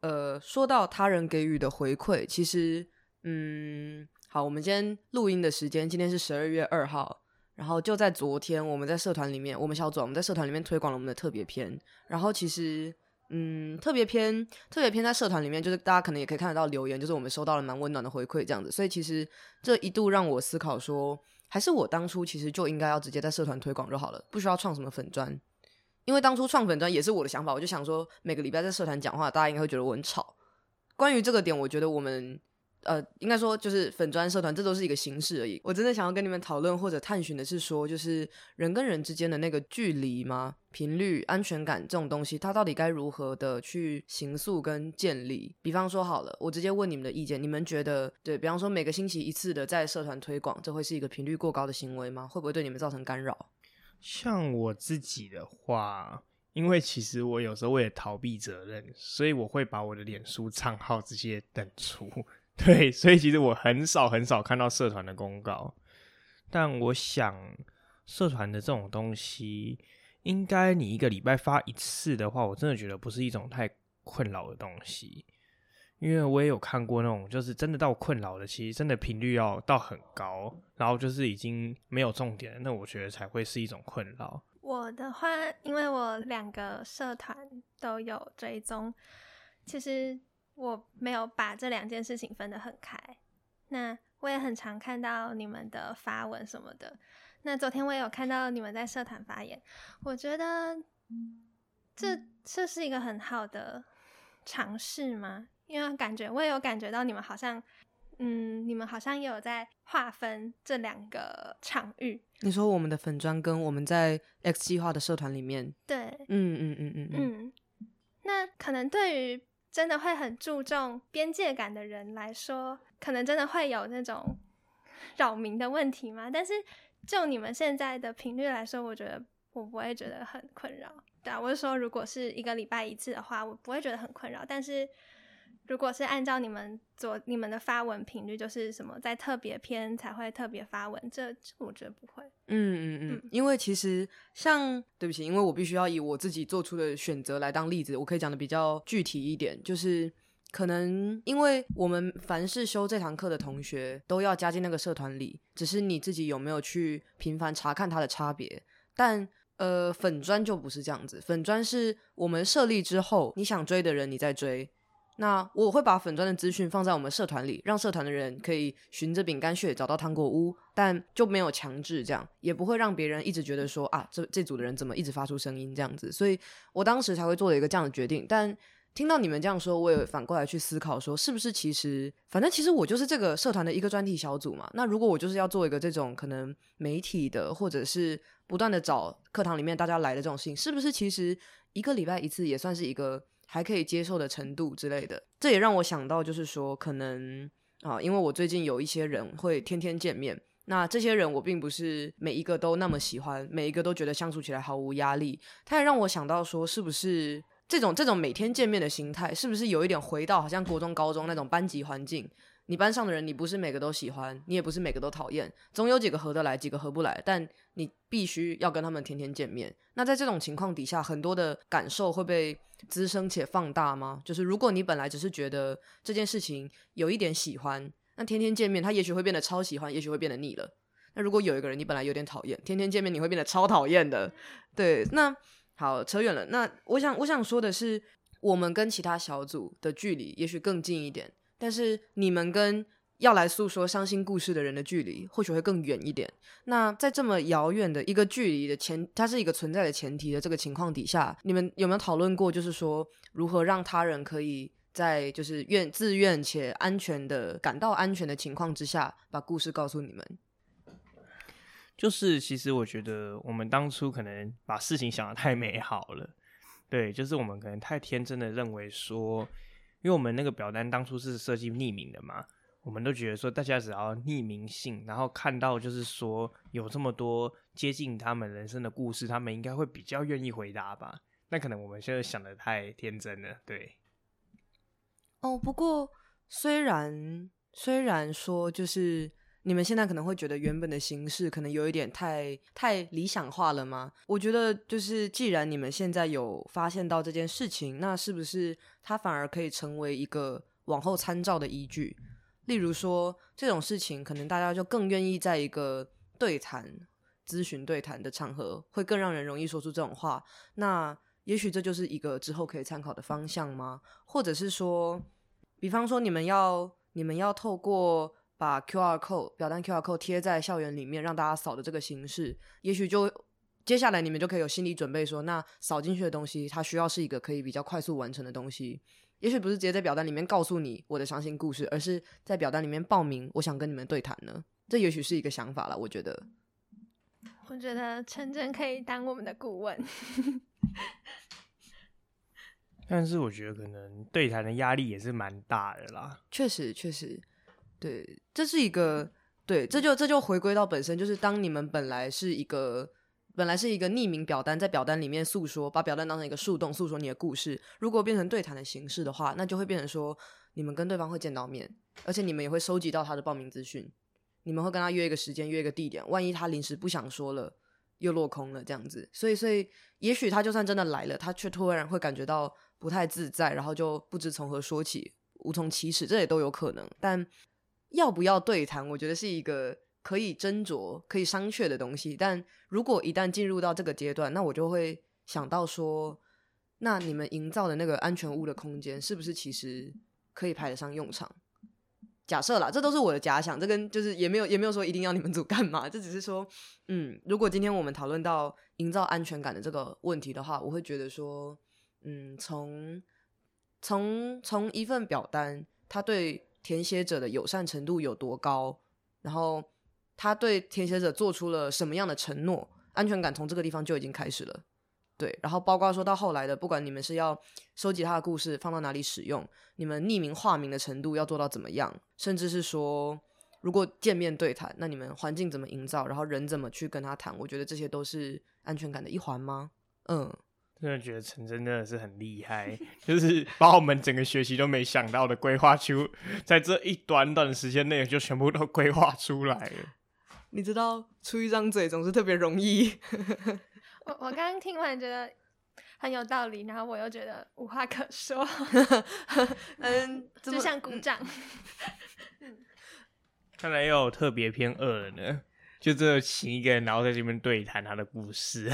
呃，说到他人给予的回馈，其实，嗯，好，我们今天录音的时间，今天是十二月二号，然后就在昨天，我们在社团里面，我们小组我们在社团里面推广了我们的特别篇，然后其实。嗯，特别偏特别偏在社团里面，就是大家可能也可以看得到留言，就是我们收到了蛮温暖的回馈这样子。所以其实这一度让我思考说，还是我当初其实就应该要直接在社团推广就好了，不需要创什么粉砖。因为当初创粉砖也是我的想法，我就想说每个礼拜在社团讲话，大家应该会觉得我很吵。关于这个点，我觉得我们。呃，应该说就是粉砖社团，这都是一个形式而已。我真的想要跟你们讨论或者探寻的是说，就是人跟人之间的那个距离吗？频率、安全感这种东西，它到底该如何的去形塑跟建立？比方说好了，我直接问你们的意见，你们觉得对？比方说每个星期一次的在社团推广，这会是一个频率过高的行为吗？会不会对你们造成干扰？像我自己的话，因为其实我有时候为了逃避责任，所以我会把我的脸书账号这些等出。对，所以其实我很少很少看到社团的公告，但我想社团的这种东西，应该你一个礼拜发一次的话，我真的觉得不是一种太困扰的东西，因为我也有看过那种就是真的到困扰的，其实真的频率要到很高，然后就是已经没有重点了，那我觉得才会是一种困扰。我的话，因为我两个社团都有追踪，其实。我没有把这两件事情分得很开。那我也很常看到你们的发文什么的。那昨天我也有看到你们在社团发言，我觉得这这是一个很好的尝试吗？因为感觉我也有感觉到你们好像，嗯，你们好像也有在划分这两个场域。你说我们的粉砖跟我们在 X 计划的社团里面，对，嗯嗯嗯嗯嗯，嗯，那可能对于真的会很注重边界感的人来说，可能真的会有那种 扰民的问题吗？但是就你们现在的频率来说，我觉得我不会觉得很困扰。对啊，我是说，如果是一个礼拜一次的话，我不会觉得很困扰。但是如果是按照你们做你们的发文频率，就是什么在特别篇才会特别发文，这这我觉得不会。嗯嗯嗯，因为其实像对不起，因为我必须要以我自己做出的选择来当例子，我可以讲的比较具体一点，就是可能因为我们凡是修这堂课的同学都要加进那个社团里，只是你自己有没有去频繁查看它的差别，但。呃，粉砖就不是这样子，粉砖是我们设立之后，你想追的人你在追。那我会把粉砖的资讯放在我们社团里，让社团的人可以循着饼干屑找到糖果屋，但就没有强制这样，也不会让别人一直觉得说啊，这这组的人怎么一直发出声音这样子。所以我当时才会做了一个这样的决定，但。听到你们这样说，我也反过来去思考，说是不是其实，反正其实我就是这个社团的一个专题小组嘛。那如果我就是要做一个这种可能媒体的，或者是不断的找课堂里面大家来的这种事情，是不是其实一个礼拜一次也算是一个还可以接受的程度之类的？这也让我想到，就是说可能啊，因为我最近有一些人会天天见面，那这些人我并不是每一个都那么喜欢，每一个都觉得相处起来毫无压力。他也让我想到说，是不是？这种这种每天见面的心态，是不是有一点回到好像国中、高中那种班级环境？你班上的人，你不是每个都喜欢，你也不是每个都讨厌，总有几个合得来，几个合不来。但你必须要跟他们天天见面。那在这种情况底下，很多的感受会被滋生且放大吗？就是如果你本来只是觉得这件事情有一点喜欢，那天天见面，他也许会变得超喜欢，也许会变得腻了。那如果有一个人你本来有点讨厌，天天见面你会变得超讨厌的。对，那。好，扯远了。那我想，我想说的是，我们跟其他小组的距离也许更近一点，但是你们跟要来诉说伤心故事的人的距离或许会更远一点。那在这么遥远的一个距离的前，它是一个存在的前提的这个情况底下，你们有没有讨论过，就是说如何让他人可以在就是愿自愿且安全的感到安全的情况之下，把故事告诉你们？就是，其实我觉得我们当初可能把事情想的太美好了，对，就是我们可能太天真的认为说，因为我们那个表单当初是设计匿名的嘛，我们都觉得说大家只要匿名信，然后看到就是说有这么多接近他们人生的故事，他们应该会比较愿意回答吧。那可能我们现在想的太天真了，对。哦，不过虽然虽然说就是。你们现在可能会觉得原本的形式可能有一点太太理想化了吗？我觉得就是，既然你们现在有发现到这件事情，那是不是它反而可以成为一个往后参照的依据？例如说，这种事情可能大家就更愿意在一个对谈、咨询对谈的场合，会更让人容易说出这种话。那也许这就是一个之后可以参考的方向吗？或者是说，比方说，你们要你们要透过。把 Q R code 表单 Q R code 贴在校园里面，让大家扫的这个形式，也许就接下来你们就可以有心理准备，说那扫进去的东西，它需要是一个可以比较快速完成的东西。也许不是直接在表单里面告诉你我的伤心故事，而是在表单里面报名，我想跟你们对谈呢。这也许是一个想法了，我觉得。我觉得陈真可以当我们的顾问，但是我觉得可能对谈的压力也是蛮大的啦。确实，确实。对，这是一个对，这就这就回归到本身，就是当你们本来是一个本来是一个匿名表单，在表单里面诉说，把表单当成一个树洞，诉说你的故事。如果变成对谈的形式的话，那就会变成说，你们跟对方会见到面，而且你们也会收集到他的报名资讯，你们会跟他约一个时间，约一个地点。万一他临时不想说了，又落空了这样子，所以所以也许他就算真的来了，他却突然会感觉到不太自在，然后就不知从何说起，无从启齿，这也都有可能，但。要不要对谈？我觉得是一个可以斟酌、可以商榷的东西。但如果一旦进入到这个阶段，那我就会想到说，那你们营造的那个安全屋的空间，是不是其实可以派得上用场？假设啦，这都是我的假想，这跟就是也没有也没有说一定要你们组干嘛，这只是说，嗯，如果今天我们讨论到营造安全感的这个问题的话，我会觉得说，嗯，从从从一份表单，它对填写者的友善程度有多高，然后他对填写者做出了什么样的承诺，安全感从这个地方就已经开始了。对，然后包括说到后来的，不管你们是要收集他的故事放到哪里使用，你们匿名化名的程度要做到怎么样，甚至是说如果见面对谈，那你们环境怎么营造，然后人怎么去跟他谈，我觉得这些都是安全感的一环吗？嗯，真的觉得陈真真的是很厉害，就是把我们整个学期都没想到的规划出，在这一短短的时间内就全部都规划出来了。你知道出一张嘴总是特别容易。我我刚刚听完觉得很有道理，然后我又觉得无话可说，嗯，这就么像鼓掌。看来又有特别偏二了呢，就这请一个人，然后在这边对谈他的故事。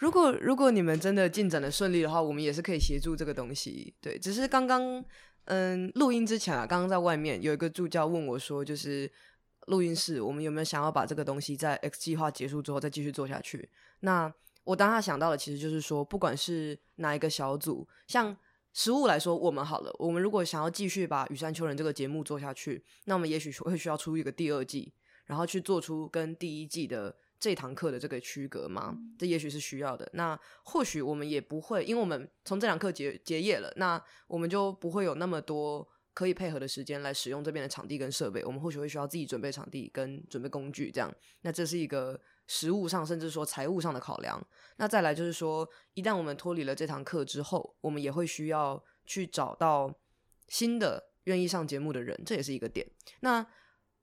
如果如果你们真的进展的顺利的话，我们也是可以协助这个东西。对，只是刚刚嗯录音之前啊，刚刚在外面有一个助教问我说，就是录音室我们有没有想要把这个东西在 X 计划结束之后再继续做下去？那我当下想到的其实就是说，不管是哪一个小组，像食物来说，我们好了，我们如果想要继续把羽山丘人这个节目做下去，那我们也许会需要出一个第二季，然后去做出跟第一季的这堂课的这个区隔吗？这也许是需要的。那或许我们也不会，因为我们从这堂课结结业了，那我们就不会有那么多可以配合的时间来使用这边的场地跟设备。我们或许会需要自己准备场地跟准备工具，这样。那这是一个实物上，甚至说财务上的考量。那再来就是说，一旦我们脱离了这堂课之后，我们也会需要去找到新的愿意上节目的人，这也是一个点。那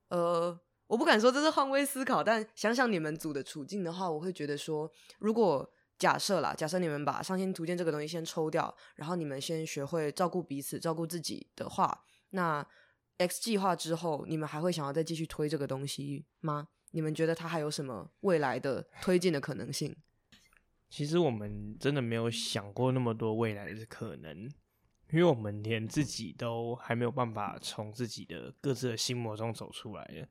呃，我不敢说这是换位思考，但想想你们组的处境的话，我会觉得说，如果假设啦，假设你们把上新图鉴这个东西先抽掉，然后你们先学会照顾彼此、照顾自己的话，那 X 计划之后，你们还会想要再继续推这个东西吗？你们觉得它还有什么未来的推进的可能性？其实我们真的没有想过那么多未来的可能，因为我们连自己都还没有办法从自己的各自的心魔中走出来的。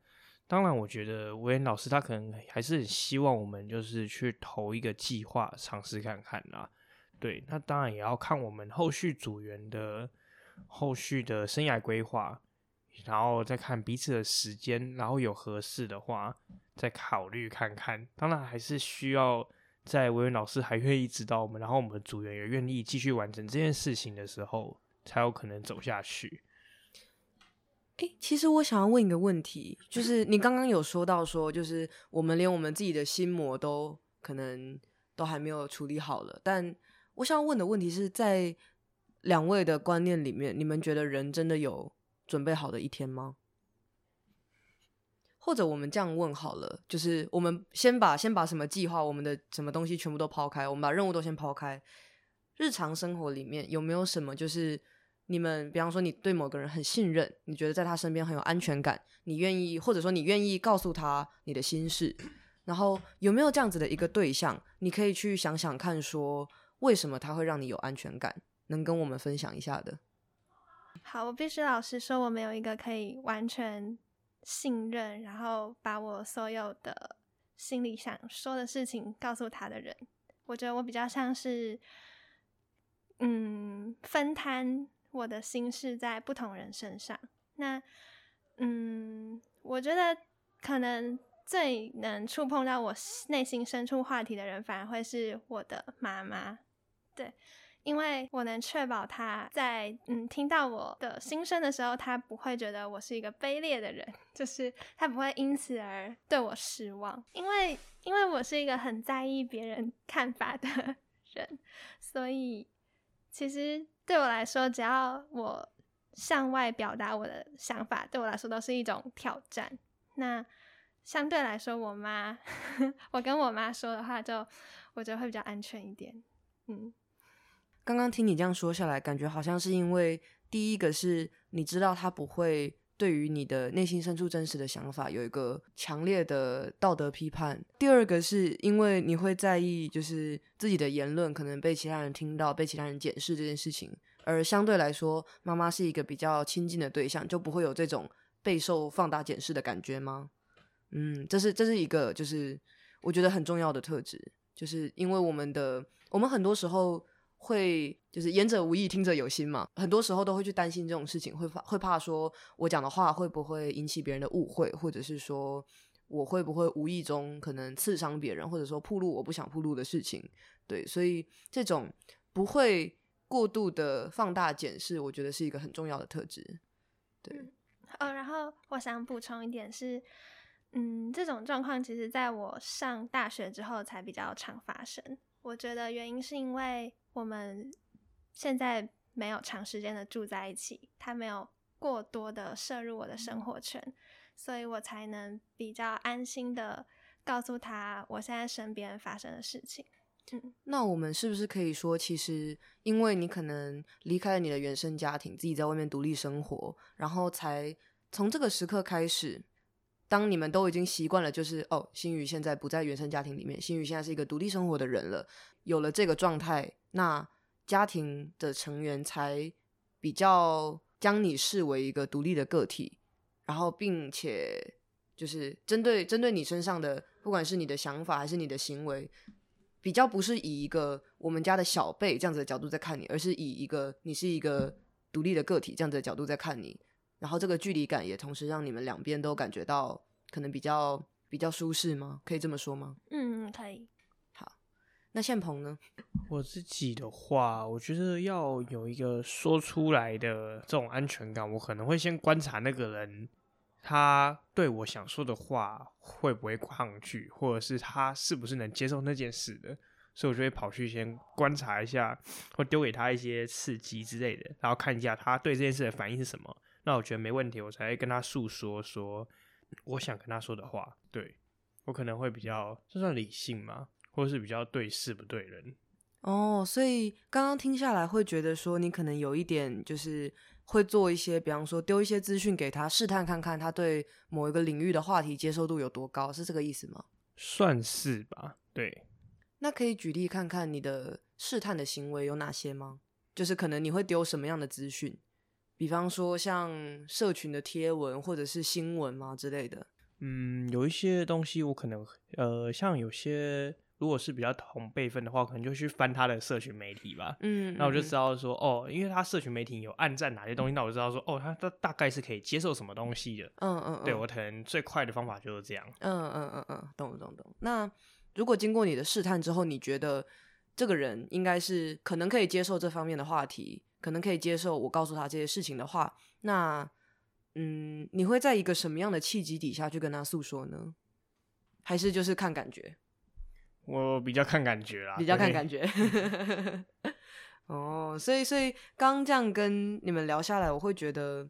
当然，我觉得维恩老师他可能还是很希望我们就是去投一个计划尝试看看啦。对，那当然也要看我们后续组员的后续的生涯规划，然后再看彼此的时间，然后有合适的话再考虑看看。当然，还是需要在维恩老师还愿意指导我们，然后我们组员也愿意继续完成这件事情的时候，才有可能走下去。诶，其实我想要问一个问题，就是你刚刚有说到说，就是我们连我们自己的心魔都可能都还没有处理好了，但我想要问的问题是在两位的观念里面，你们觉得人真的有准备好的一天吗？或者我们这样问好了，就是我们先把先把什么计划、我们的什么东西全部都抛开，我们把任务都先抛开，日常生活里面有没有什么就是？你们比方说，你对某个人很信任，你觉得在他身边很有安全感，你愿意或者说你愿意告诉他你的心事，然后有没有这样子的一个对象，你可以去想想看，说为什么他会让你有安全感，能跟我们分享一下的？好，我必须老实说，我没有一个可以完全信任，然后把我所有的心里想说的事情告诉他的人。我觉得我比较像是，嗯，分摊我的心事在不同人身上。那，嗯，我觉得可能最能触碰到我内心深处话题的人，反而会是我的妈妈。对。因为我能确保她在嗯听到我的心声的时候，她不会觉得我是一个卑劣的人，就是她不会因此而对我失望。因为因为我是一个很在意别人看法的人，所以其实对我来说，只要我向外表达我的想法，对我来说都是一种挑战。那相对来说，我妈，我跟我妈说的话，就我觉得会比较安全一点。嗯。刚刚听你这样说下来，感觉好像是因为第一个是你知道他不会对于你的内心深处真实的想法有一个强烈的道德批判；第二个是因为你会在意，就是自己的言论可能被其他人听到、被其他人检视这件事情，而相对来说，妈妈是一个比较亲近的对象，就不会有这种备受放大检视的感觉吗？嗯，这是这是一个就是我觉得很重要的特质，就是因为我们的我们很多时候会就是言者无意，听者有心嘛，很多时候都会去担心这种事情，会怕会怕说我讲的话会不会引起别人的误会，或者是说我会不会无意中可能刺伤别人，或者说铺路我不想铺路的事情，对，所以这种不会过度的放大检视，我觉得是一个很重要的特质。对，哦，然后我想补充一点是，嗯，这种状况其实在我上大学之后才比较常发生。我觉得原因是因为我们现在没有长时间的住在一起，他没有过多的摄入我的生活圈，所以我才能比较安心的告诉他我现在身边发生的事情。嗯，那我们是不是可以说，其实因为你可能离开了你的原生家庭，自己在外面独立生活，然后才从这个时刻开始，当你们都已经习惯了，就是哦，新宇现在不在原生家庭里面，新宇现在是一个独立生活的人了，有了这个状态，那家庭的成员才比较将你视为一个独立的个体，然后并且就是针对针对你身上的，不管是你的想法还是你的行为。比较不是以一个我们家的小辈这样子的角度在看你，而是以一个你是一个独立的个体这样子的角度在看你，然后这个距离感也同时让你们两边都感觉到可能比较比较舒适吗？可以这么说吗？嗯，可以。好，那宪鹏呢？我自己的话，我觉得要有一个说出来的这种安全感，我可能会先观察那个人。他对我想说的话会不会抗拒，或者是他是不是能接受那件事的？所以我就会跑去先观察一下，或丢给他一些刺激之类的，然后看一下他对这件事的反应是什么。那我觉得没问题，我才会跟他诉说说我想跟他说的话。对我可能会比较这算理性吗？或者是比较对事不对人？哦，所以刚刚听下来会觉得说你可能有一点就是。会做一些，比方说丢一些资讯给他，试探看看他对某一个领域的话题接受度有多高，是这个意思吗？算是吧，对。那可以举例看看你的试探的行为有哪些吗？就是可能你会丢什么样的资讯？比方说像社群的贴文或者是新闻吗之类的？嗯，有一些东西我可能呃，像有些。如果是比较同辈分的话，可能就去翻他的社群媒体吧。嗯，那我就知道说，哦，因为他社群媒体有暗赞哪些东西，那我就知道说，哦，他他大概是可以接受什么东西的。嗯嗯，对我可能最快的方法就是这样。嗯嗯嗯嗯，懂懂懂。那如果经过你的试探之后，你觉得这个人应该是可能可以接受这方面的话题，可能可以接受我告诉他这些事情的话，那嗯，你会在一个什么样的契机底下去跟他诉说呢？还是就是看感觉？我比较看感觉啦，比较看感觉。哦，所以所以刚这样跟你们聊下来，我会觉得，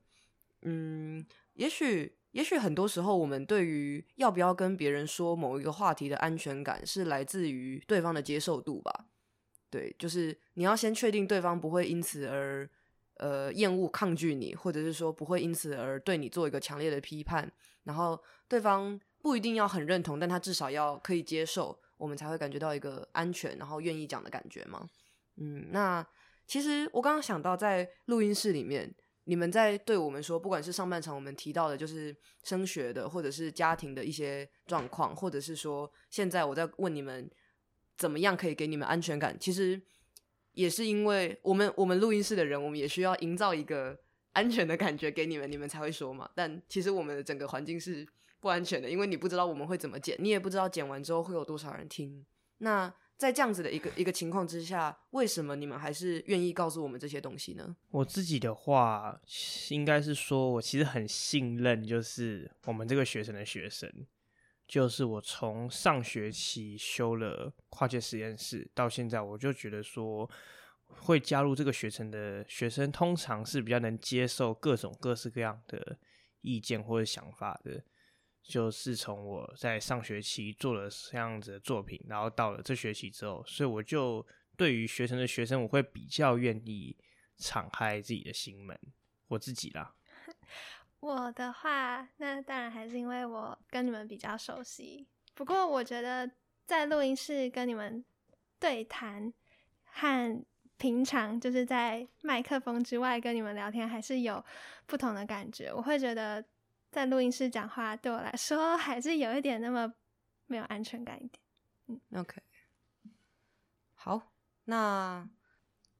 嗯，也许也许很多时候，我们对于要不要跟别人说某一个话题的安全感，是来自于对方的接受度吧。对，就是你要先确定对方不会因此而呃厌恶、抗拒你，或者是说不会因此而对你做一个强烈的批判，然后对方不一定要很认同，但他至少要可以接受。我们才会感觉到一个安全，然后愿意讲的感觉吗？嗯，那其实我刚刚想到，在录音室里面，你们在对我们说，不管是上半场我们提到的，就是升学的，或者是家庭的一些状况，或者是说现在我在问你们怎么样可以给你们安全感，其实也是因为我们我们录音室的人，我们也需要营造一个安全的感觉给你们，你们才会说嘛。但其实我们的整个环境是。不安全的，因为你不知道我们会怎么剪，你也不知道剪完之后会有多少人听。那在这样子的一个一个情况之下，为什么你们还是愿意告诉我们这些东西呢？我自己的话，应该是说我其实很信任，就是我们这个学生的学生，就是我从上学期修了跨界实验室到现在，我就觉得说会加入这个学程的学生，通常是比较能接受各种各式各样的意见或者想法的。就是从我在上学期做了这样子的作品，然后到了这学期之后，所以我就对于学生的学生，我会比较愿意敞开自己的心门。我自己啦，我的话，那当然还是因为我跟你们比较熟悉。不过我觉得在录音室跟你们对谈和平常就是在麦克风之外跟你们聊天，还是有不同的感觉。我会觉得在录音室讲话对我来说还是有一点那么没有安全感一点。嗯 OK，好，那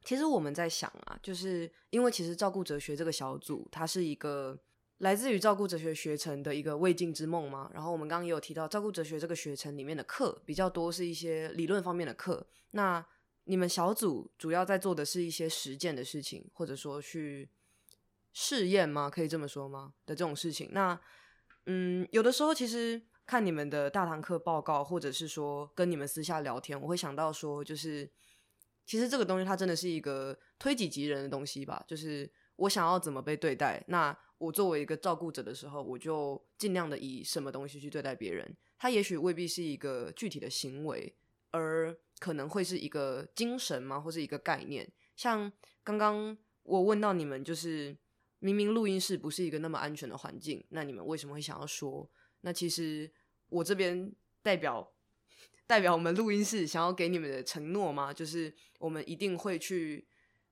其实我们在想啊，就是因为其实照顾哲学这个小组，它是一个来自于照顾哲学学程的一个未尽之梦嘛。然后我们刚刚也有提到，照顾哲学这个学程里面的课比较多是一些理论方面的课。那你们小组主要在做的是一些实践的事情，或者说去试验吗？可以这么说吗？的这种事情。那嗯，有的时候其实看你们的大堂课报告，或者是说跟你们私下聊天，我会想到说，就是其实这个东西它真的是一个推己及人的东西吧。就是我想要怎么被对待，那我作为一个照顾者的时候，我就尽量的以什么东西去对待别人。他也许未必是一个具体的行为，而可能会是一个精神吗，或是一个概念。像刚刚我问到你们，就是明明录音室不是一个那么安全的环境，那你们为什么会想要说？那其实我这边代表代表我们录音室想要给你们的承诺吗？就是我们一定会去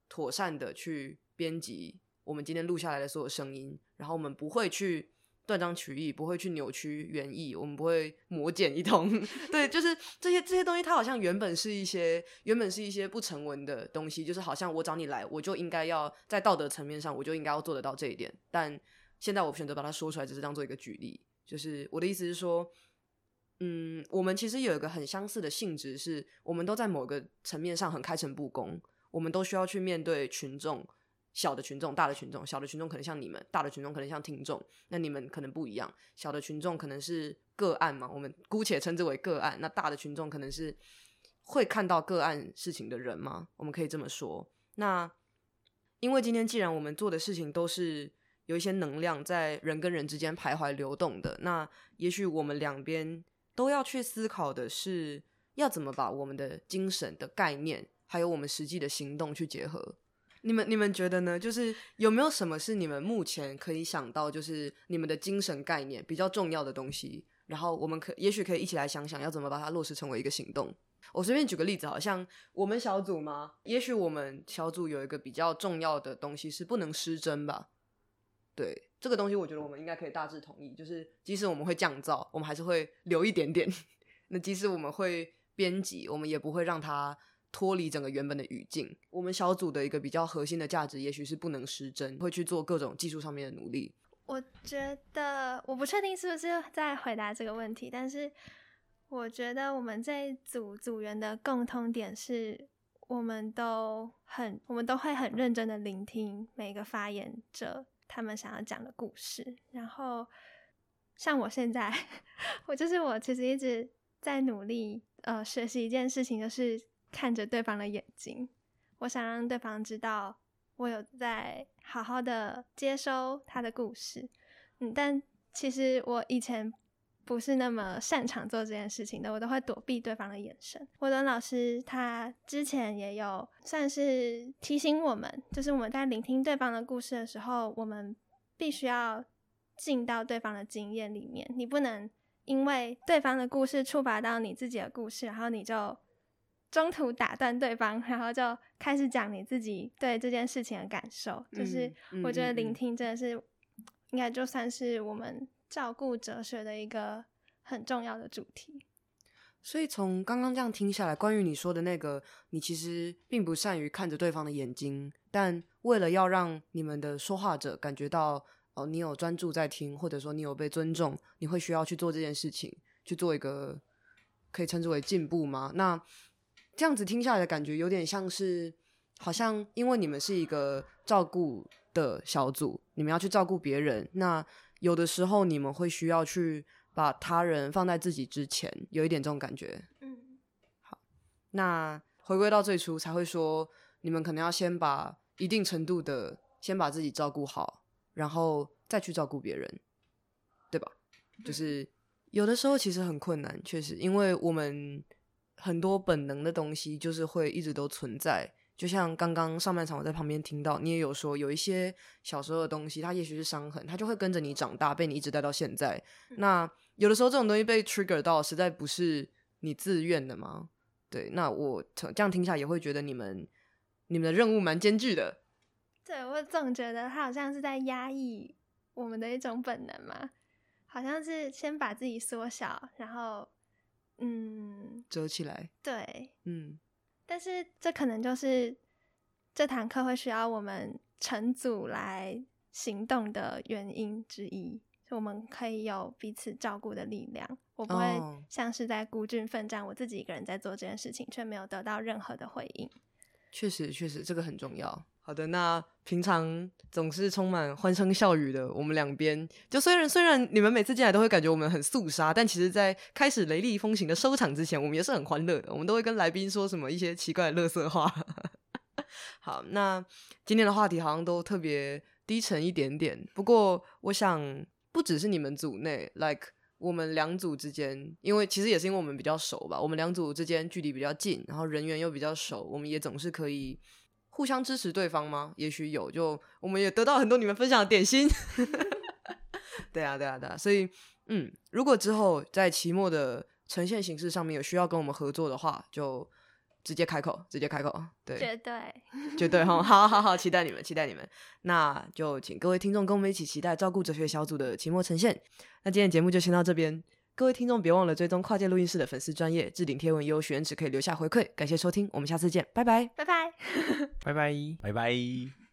妥善的去编辑我们今天录下来的所有声音，然后我们不会去断章取义，不会去扭曲原意，我们不会磨剪一通。对，就是这些这些东西，它好像原本是一些原本是一些不成文的东西，就是好像我找你来，我就应该要在道德层面上，我就应该要做得到这一点。但现在我选择把它说出来，只是当做一个举例。就是我的意思是说，嗯，我们其实有一个很相似的性质，是我们都在某个层面上很开诚布公，我们都需要去面对群众，小的群众、大的群众，小的群众可能像你们，大的群众可能像听众，那你们可能不一样，小的群众可能是个案嘛，我们姑且称之为个案，那大的群众可能是会看到个案事情的人吗？我们可以这么说。那因为今天既然我们做的事情都是有一些能量在人跟人之间徘徊流动的，那也许我们两边都要去思考的是，要怎么把我们的精神的概念，还有我们实际的行动去结合。你们你们觉得呢？就是有没有什么是你们目前可以想到，就是你们的精神概念比较重要的东西？然后我们可也许可以一起来想想，要怎么把它落实成为一个行动。我随便举个例子，好像我们小组吗？也许我们小组有一个比较重要的东西是不能失真吧。对这个东西，我觉得我们应该可以大致同意，就是即使我们会降噪，我们还是会留一点点。那即使我们会编辑，我们也不会让它脱离整个原本的语境。我们小组的一个比较核心的价值，也许是不能失真，会去做各种技术上面的努力。我觉得我不确定是不是在回答这个问题，但是我觉得我们这一组组员的共通点是，我们都很，我们都会很认真的聆听每个发言者他们想要讲的故事。然后，像我现在，我就是我其实一直在努力呃学习一件事情，就是看着对方的眼睛，我想让对方知道。我有在好好的接收他的故事，嗯，但其实我以前不是那么擅长做这件事情的，我都会躲避对方的眼神。我的老师他之前也有算是提醒我们，就是我们在聆听对方的故事的时候，我们必须要进到对方的经验里面，你不能因为对方的故事触发到你自己的故事，然后你就。中途打断对方，然后就开始讲你自己对这件事情的感受。就是我觉得聆听真的是，应该就算是我们照顾哲学的一个很重要的主题。所以从刚刚这样听下来，关于你说的那个，你其实并不善于看着对方的眼睛，但为了要让你们的说话者感觉到哦，你有专注在听，或者说你有被尊重，你会需要去做这件事情，去做一个可以称之为进步吗？那这样子听下来的感觉，有点像是，好像因为你们是一个照顾的小组，你们要去照顾别人，那有的时候你们会需要去把他人放在自己之前，有一点这种感觉。嗯，好，那回归到最初，才会说你们可能要先把一定程度的先把自己照顾好，然后再去照顾别人，对吧？就是有的时候其实很困难，确实，因为我们。很多本能的东西就是会一直都存在，就像刚刚上半场我在旁边听到，你也有说有一些小时候的东西，它也许是伤痕，它就会跟着你长大，被你一直带到现在。那有的时候这种东西被 trigger 到，实在不是你自愿的吗？对，那我这样听下也会觉得你们你们的任务蛮艰巨的。对我总觉得他好像是在压抑我们的一种本能嘛，好像是先把自己缩小，然后嗯，折起来，对，嗯，但是这可能就是这堂课会需要我们成组来行动的原因之一。就我们可以有彼此照顾的力量，我不会哦像是在孤军奋战，我自己一个人在做这件事情，却没有得到任何的回应。确实，确实，这个很重要。好的，那平常总是充满欢声笑语的，我们两边就虽然虽然你们每次进来都会感觉我们很肃杀，但其实，在开始雷厉风行的收场之前，我们也是很欢乐的。我们都会跟来宾说什么一些奇怪的乐色话。好，那今天的话题好像都特别低沉一点点，不过我想不只是你们组内，like 我们两组之间，因为其实也是因为我们比较熟吧，我们两组之间距离比较近，然后人员又比较熟，我们也总是可以互相支持对方吗？也许有，就我们也得到很多你们分享的点心。对啊，对啊，对啊，所以嗯，如果之后在期末的呈现形式上面有需要跟我们合作的话，就直接开口，直接开口。对，绝对，绝对哈，好好好，期待你们，期待你们。那就请各位听众跟我们一起期待照顾哲学小组的期末呈现。那今天节目就先到这边，各位听众别忘了追踪跨界录音室的粉丝专业置顶贴文，也有许愿池可以留下回馈。感谢收听，我们下次见，拜拜。拜拜。拜拜。拜拜。